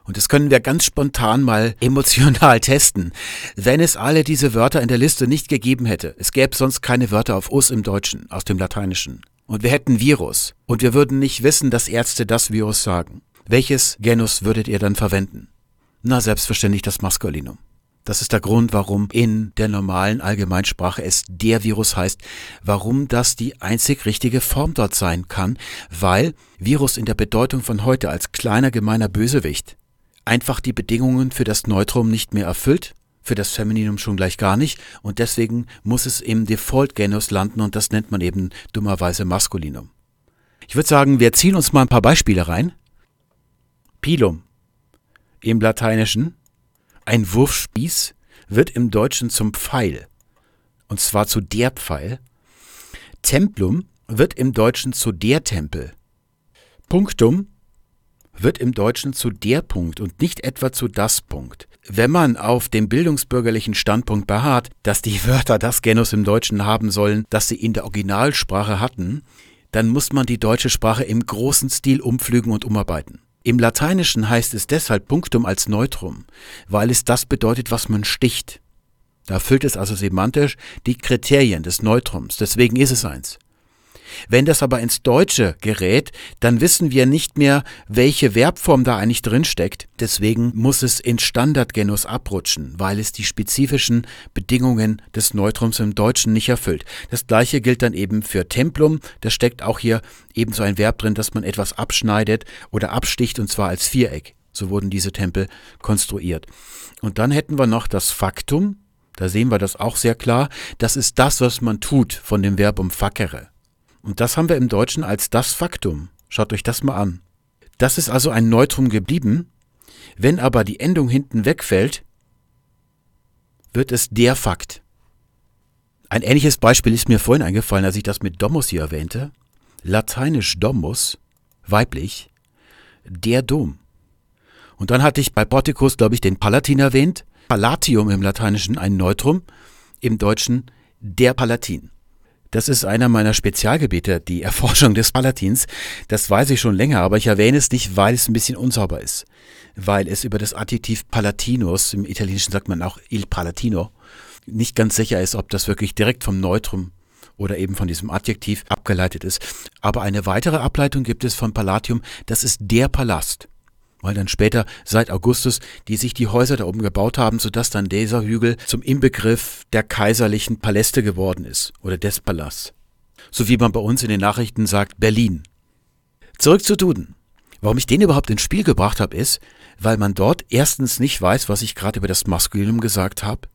S1: Und das können wir ganz spontan mal emotional testen. Wenn es alle diese Wörter in der Liste nicht gegeben hätte, es gäbe sonst keine Wörter auf us im Deutschen, aus dem Lateinischen. Und wir hätten Virus. Und wir würden nicht wissen, dass Ärzte das Virus sagen. Welches Genus würdet ihr dann verwenden? Na, selbstverständlich das Maskulinum. Das ist der Grund, warum in der normalen Allgemeinsprache es der Virus heißt, warum das die einzig richtige Form dort sein kann, weil Virus in der Bedeutung von heute als kleiner gemeiner Bösewicht einfach die Bedingungen für das Neutrum nicht mehr erfüllt, für das Femininum schon gleich gar nicht und deswegen muss es im Default-Genus landen und das nennt man eben dummerweise Maskulinum. Ich würde sagen, wir ziehen uns mal ein paar Beispiele rein. Pilum im Lateinischen, ein Wurfspieß, wird im Deutschen zum Pfeil, und zwar zu der Pfeil. Templum wird im Deutschen zu der Tempel. Punktum wird im Deutschen zu der Punkt und nicht etwa zu das Punkt. Wenn man auf dem bildungsbürgerlichen Standpunkt beharrt, dass die Wörter das Genus im Deutschen haben sollen, das sie in der Originalsprache hatten, dann muss man die deutsche Sprache im großen Stil umpflügen und umarbeiten. Im Lateinischen heißt es deshalb Punktum als Neutrum, weil es das bedeutet, was man sticht. Da erfüllt es also semantisch die Kriterien des Neutrums, deswegen ist es eins. Wenn das aber ins Deutsche gerät, dann wissen wir nicht mehr, welche Verbform da eigentlich drinsteckt. Deswegen muss es ins Standardgenus abrutschen, weil es die spezifischen Bedingungen des Neutrums im Deutschen nicht erfüllt. Das gleiche gilt dann eben für Templum. Da steckt auch hier eben so ein Verb drin, dass man etwas abschneidet oder absticht und zwar als Viereck. So wurden diese Tempel konstruiert. Und dann hätten wir noch das Faktum, Da sehen wir das auch sehr klar. Das ist das, was man tut von dem Verbum facere. Und das haben wir im Deutschen als das Faktum. Schaut euch das mal an. Das ist also ein Neutrum geblieben. Wenn aber die Endung hinten wegfällt, wird es der Fakt. Ein ähnliches Beispiel ist mir vorhin eingefallen, als ich das mit Domus hier erwähnte. Lateinisch Domus, weiblich, der Dom. Und dann hatte ich bei Porticus, glaube ich, den Palatin erwähnt. Palatium im Lateinischen ein Neutrum, im Deutschen der Palatin. Das ist einer meiner Spezialgebiete, die Erforschung des Palatins. Das weiß ich schon länger, aber ich erwähne es nicht, weil es ein bisschen unsauber ist. Weil es über das Adjektiv Palatinus, im Italienischen sagt man auch il Palatino, nicht ganz sicher ist, ob das wirklich direkt vom Neutrum oder eben von diesem Adjektiv abgeleitet ist. Aber eine weitere Ableitung gibt es von Palatium, das ist der Palast weil dann später seit Augustus die sich die Häuser da oben gebaut haben, sodass dann dieser Hügel zum Inbegriff der kaiserlichen Paläste geworden ist oder des Palasts. So wie man bei uns in den Nachrichten sagt Berlin. Zurück zu Duden. Warum ich den überhaupt ins Spiel gebracht habe, ist, weil man dort erstens nicht weiß, was ich gerade über das Maskulinum gesagt habe,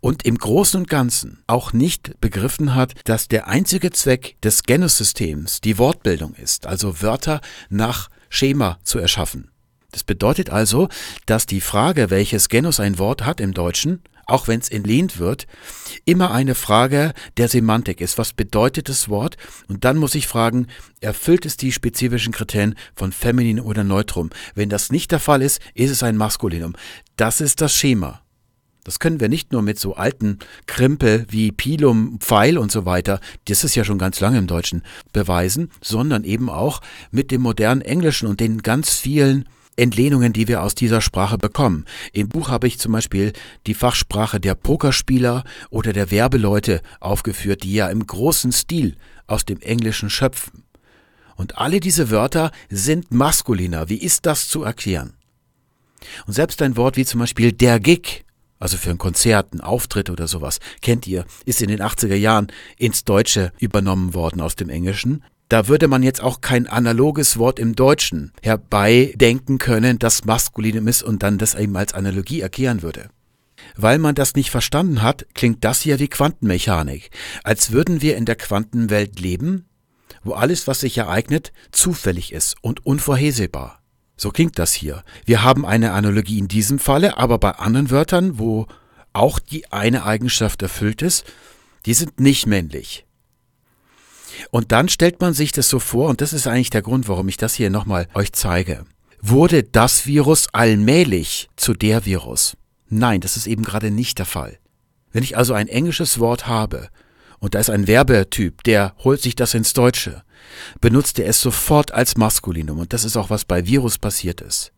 S1: und im Großen und Ganzen auch nicht begriffen hat, dass der einzige Zweck des Genussystems die Wortbildung ist, also Wörter nach Schema zu erschaffen. Das bedeutet also, dass die Frage, welches Genus ein Wort hat im Deutschen, auch wenn es entlehnt wird, immer eine Frage der Semantik ist. Was bedeutet das Wort? Und dann muss ich fragen, erfüllt es die spezifischen Kriterien von Feminin oder Neutrum? Wenn das nicht der Fall ist, ist es ein Maskulinum. Das ist das Schema. Das können wir nicht nur mit so alten Krimpel wie Pilum, Pfeil und so weiter, das ist ja schon ganz lange im Deutschen, beweisen, sondern eben auch mit dem modernen Englischen und den ganz vielen Entlehnungen, die wir aus dieser Sprache bekommen. Im Buch habe ich zum Beispiel die Fachsprache der Pokerspieler oder der Werbeleute aufgeführt, die ja im großen Stil aus dem Englischen schöpfen. Und alle diese Wörter sind maskuliner. Wie ist das zu erklären? Und selbst ein Wort wie zum Beispiel der Gig, also für ein Konzert, ein Auftritt oder sowas, kennt ihr, ist in den 80er Jahren ins Deutsche übernommen worden aus dem Englischen. Da würde man jetzt auch kein analoges Wort im Deutschen herbeidenken können, das maskulin ist und dann das eben als Analogie erklären würde. Weil man das nicht verstanden hat, klingt das hier wie Quantenmechanik, als würden wir in der Quantenwelt leben, wo alles, was sich ereignet, zufällig ist und unvorhersehbar. So klingt das hier. Wir haben eine Analogie in diesem Falle, aber bei anderen Wörtern, wo auch die eine Eigenschaft erfüllt ist, die sind nicht männlich. Und dann stellt man sich das so vor, und das ist eigentlich der Grund, warum ich das hier nochmal euch zeige. Wurde das Virus allmählich zu der Virus? Nein, das ist eben gerade nicht der Fall. Wenn ich also ein englisches Wort habe und da ist ein Werbetyp, der holt sich das ins Deutsche, benutzt er es sofort als Maskulinum und das ist auch was bei Virus passiert ist.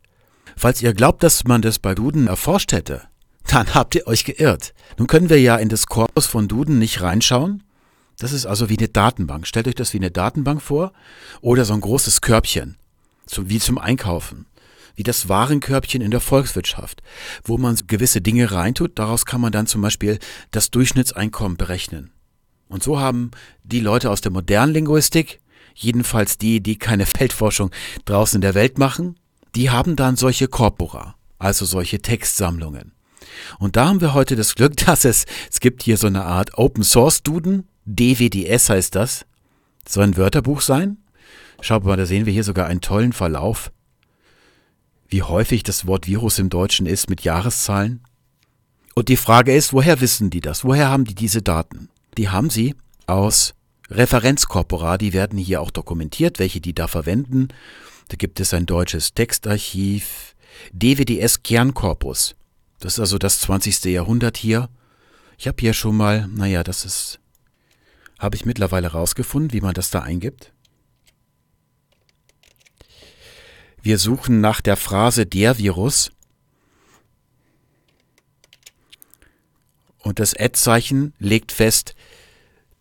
S1: Falls ihr glaubt, dass man das bei Duden erforscht hätte, dann habt ihr euch geirrt. Nun können wir ja in das Korpus von Duden nicht reinschauen, das ist also wie eine Datenbank. Stellt euch das wie eine Datenbank vor oder so ein großes Körbchen, so wie zum Einkaufen, wie das Warenkörbchen in der Volkswirtschaft, wo man gewisse Dinge reintut. Daraus kann man dann zum Beispiel das Durchschnittseinkommen berechnen. Und so haben die Leute aus der modernen Linguistik, jedenfalls die, die keine Feldforschung draußen in der Welt machen, die haben dann solche Corpora, also solche Textsammlungen. Und da haben wir heute das Glück, dass es, es gibt hier so eine Art Open Source Duden, DWDS heißt das. Soll ein Wörterbuch sein? Schaut mal, da sehen wir hier sogar einen tollen Verlauf. Wie häufig das Wort Virus im Deutschen ist mit Jahreszahlen. Und die Frage ist, woher wissen die das? Woher haben die diese Daten? Die haben sie aus Referenzkorpora, die werden hier auch dokumentiert, welche die da verwenden. Da gibt es ein deutsches Textarchiv, DWDS Kernkorpus. Das ist also das 20. Jahrhundert hier. Ich habe hier schon mal, naja, das ist habe ich mittlerweile rausgefunden, wie man das da eingibt. Wir suchen nach der Phrase der Virus und das Ad-Zeichen legt fest,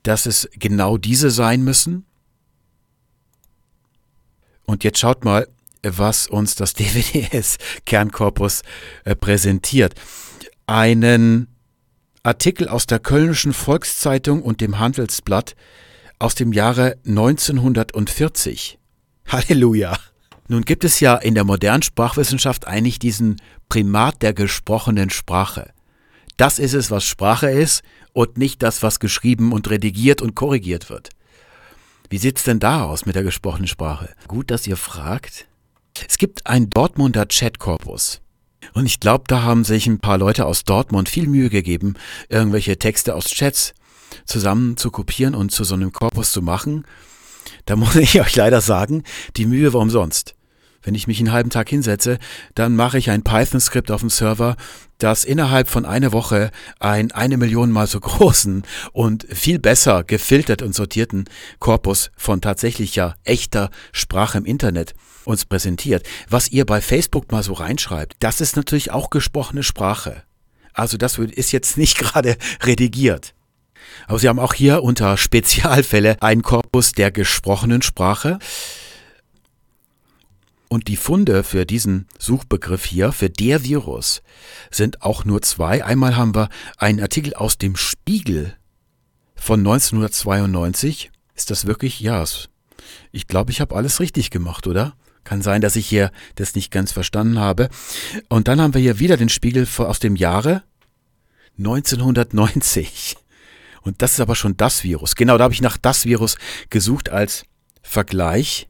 S1: dass es genau diese sein müssen. Und jetzt schaut mal, was uns das DWDS-Kernkorpus äh, präsentiert. Einen Artikel aus der Kölnischen Volkszeitung und dem Handelsblatt aus dem Jahre 1940. Halleluja! Nun gibt es ja in der modernen Sprachwissenschaft eigentlich diesen Primat der gesprochenen Sprache. Das ist es, was Sprache ist und nicht das, was geschrieben und redigiert und korrigiert wird. Wie sieht's denn da aus mit der gesprochenen Sprache? Gut, dass ihr fragt. Es gibt ein Dortmunder Chatkorpus. Und ich glaube, da haben sich ein paar Leute aus Dortmund viel Mühe gegeben, irgendwelche Texte aus Chats zusammen zu kopieren und zu so einem Korpus zu machen. Da muss ich euch leider sagen, die Mühe war umsonst. Wenn ich mich einen halben Tag hinsetze, dann mache ich ein Python-Skript auf dem Server, das innerhalb von einer Woche einen eine Million mal so großen und viel besser gefiltert und sortierten Korpus von tatsächlicher echter Sprache im Internet uns präsentiert. Was ihr bei Facebook mal so reinschreibt, das ist natürlich auch gesprochene Sprache. Also das ist jetzt nicht gerade redigiert. Aber Sie haben auch hier unter Spezialfälle einen Korpus der gesprochenen Sprache. Und die Funde für diesen Suchbegriff hier, für der Virus, sind auch nur zwei. Einmal haben wir einen Artikel aus dem Spiegel von 1992. Ist das wirklich? Ja, ich glaube, ich habe alles richtig gemacht, oder? Kann sein, dass ich hier das nicht ganz verstanden habe. Und dann haben wir hier wieder den Spiegel aus dem Jahre 1990. Und das ist aber schon das Virus. Genau, da habe ich nach das Virus gesucht als Vergleich.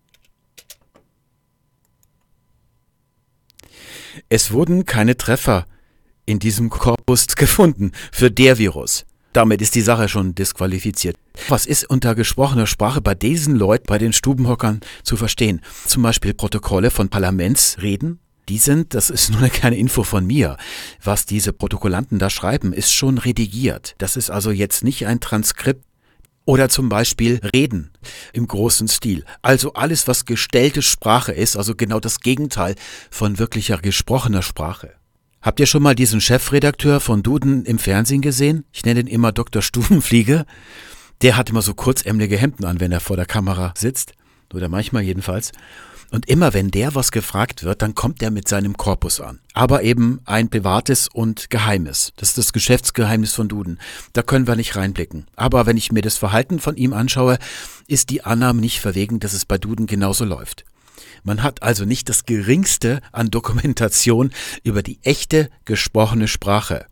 S1: Es wurden keine Treffer in diesem Korpus gefunden für der Virus. Damit ist die Sache schon disqualifiziert. Was ist unter gesprochener Sprache bei diesen Leuten, bei den Stubenhockern zu verstehen? Zum Beispiel Protokolle von Parlamentsreden. Die sind, das ist nur eine kleine Info von mir, was diese Protokollanten da schreiben, ist schon redigiert. Das ist also jetzt nicht ein Transkript oder zum Beispiel Reden im großen Stil. Also alles, was gestellte Sprache ist, also genau das Gegenteil von wirklicher gesprochener Sprache. Habt ihr schon mal diesen Chefredakteur von Duden im Fernsehen gesehen? Ich nenne ihn immer Dr. Stubenfliege. Der hat immer so kurzämmelige Hemden an, wenn er vor der Kamera sitzt. Oder manchmal jedenfalls. Und immer wenn der was gefragt wird, dann kommt er mit seinem Korpus an. Aber eben ein privates und geheimes. Das ist das Geschäftsgeheimnis von Duden. Da können wir nicht reinblicken. Aber wenn ich mir das Verhalten von ihm anschaue, ist die Annahme nicht verwegen, dass es bei Duden genauso läuft. Man hat also nicht das geringste an Dokumentation über die echte gesprochene Sprache.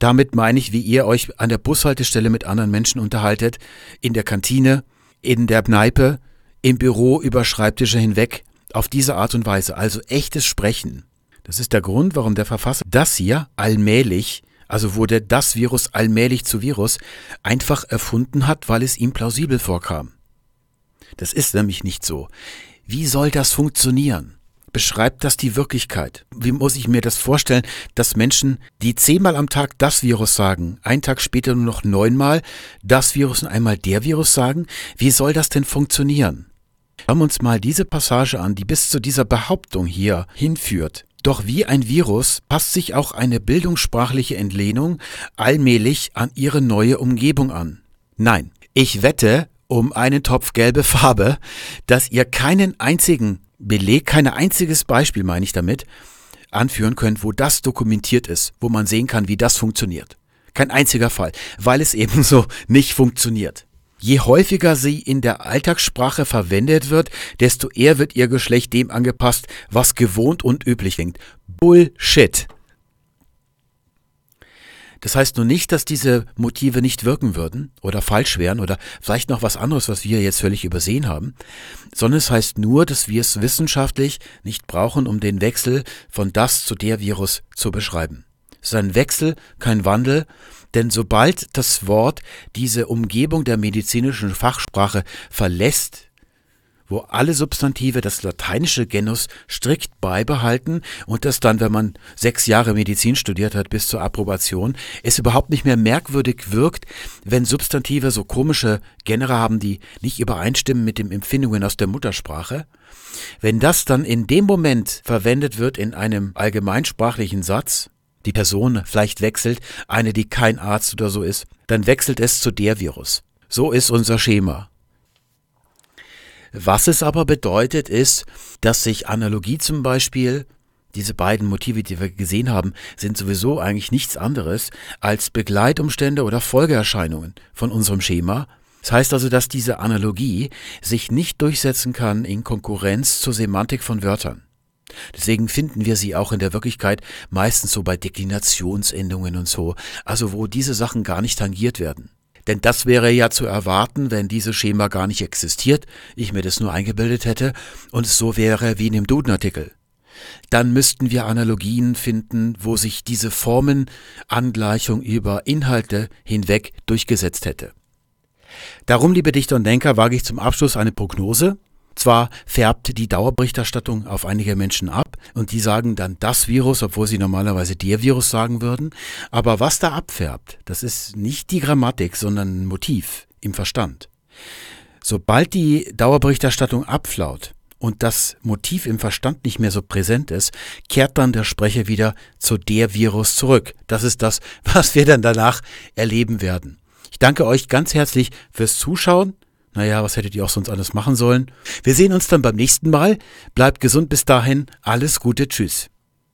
S1: Damit meine ich, wie ihr euch an der Bushaltestelle mit anderen Menschen unterhaltet, in der Kantine, in der Kneipe, im Büro über Schreibtische hinweg, auf diese Art und Weise, also echtes Sprechen. Das ist der Grund, warum der Verfasser das hier allmählich, also wurde das Virus allmählich zu Virus, einfach erfunden hat, weil es ihm plausibel vorkam. Das ist nämlich nicht so. Wie soll das funktionieren? Beschreibt das die Wirklichkeit? Wie muss ich mir das vorstellen, dass Menschen, die zehnmal am Tag das Virus sagen, einen Tag später nur noch neunmal das Virus und einmal der Virus sagen? Wie soll das denn funktionieren? Schauen wir uns mal diese Passage an, die bis zu dieser Behauptung hier hinführt. Doch wie ein Virus passt sich auch eine bildungssprachliche Entlehnung allmählich an ihre neue Umgebung an. Nein, ich wette um einen Topf gelbe Farbe, dass ihr keinen einzigen Beleg, kein einziges Beispiel, meine ich damit, anführen könnt, wo das dokumentiert ist, wo man sehen kann, wie das funktioniert. Kein einziger Fall, weil es ebenso nicht funktioniert. Je häufiger sie in der Alltagssprache verwendet wird, desto eher wird ihr Geschlecht dem angepasst, was gewohnt und üblich klingt. Bullshit. Das heißt nur nicht, dass diese Motive nicht wirken würden oder falsch wären oder vielleicht noch was anderes, was wir jetzt völlig übersehen haben, sondern es heißt nur, dass wir es wissenschaftlich nicht brauchen, um den Wechsel von das zu der Virus zu beschreiben. Es ist ein Wechsel, kein Wandel, denn sobald das Wort diese Umgebung der medizinischen Fachsprache verlässt, wo alle Substantive das lateinische Genus strikt beibehalten und das dann, wenn man sechs Jahre Medizin studiert hat, bis zur Approbation, es überhaupt nicht mehr merkwürdig wirkt, wenn Substantive so komische Genera haben, die nicht übereinstimmen mit den Empfindungen aus der Muttersprache. Wenn das dann in dem Moment verwendet wird in einem allgemeinsprachlichen Satz, die Person vielleicht wechselt, eine, die kein Arzt oder so ist, dann wechselt es zu der Virus. So ist unser Schema. Was es aber bedeutet, ist, dass sich Analogie zum Beispiel, diese beiden Motive, die wir gesehen haben, sind sowieso eigentlich nichts anderes als Begleitumstände oder Folgeerscheinungen von unserem Schema. Das heißt also, dass diese Analogie sich nicht durchsetzen kann in Konkurrenz zur Semantik von Wörtern. Deswegen finden wir sie auch in der Wirklichkeit meistens so bei Deklinationsendungen und so, also wo diese Sachen gar nicht tangiert werden. Denn das wäre ja zu erwarten, wenn dieses Schema gar nicht existiert, ich mir das nur eingebildet hätte und es so wäre wie in dem Duden-Artikel. Dann müssten wir Analogien finden, wo sich diese Formenangleichung über Inhalte hinweg durchgesetzt hätte. Darum, liebe Dichter und Denker, wage ich zum Abschluss eine Prognose. Zwar färbt die Dauerberichterstattung auf einige Menschen ab und die sagen dann das Virus, obwohl sie normalerweise der Virus sagen würden, aber was da abfärbt, das ist nicht die Grammatik, sondern ein Motiv im Verstand. Sobald die Dauerberichterstattung abflaut und das Motiv im Verstand nicht mehr so präsent ist, kehrt dann der Sprecher wieder zu der Virus zurück. Das ist das, was wir dann danach erleben werden. Ich danke euch ganz herzlich fürs Zuschauen. Naja, was hättet ihr auch sonst alles machen sollen? Wir sehen uns dann beim nächsten Mal. Bleibt gesund bis dahin. Alles Gute. Tschüss.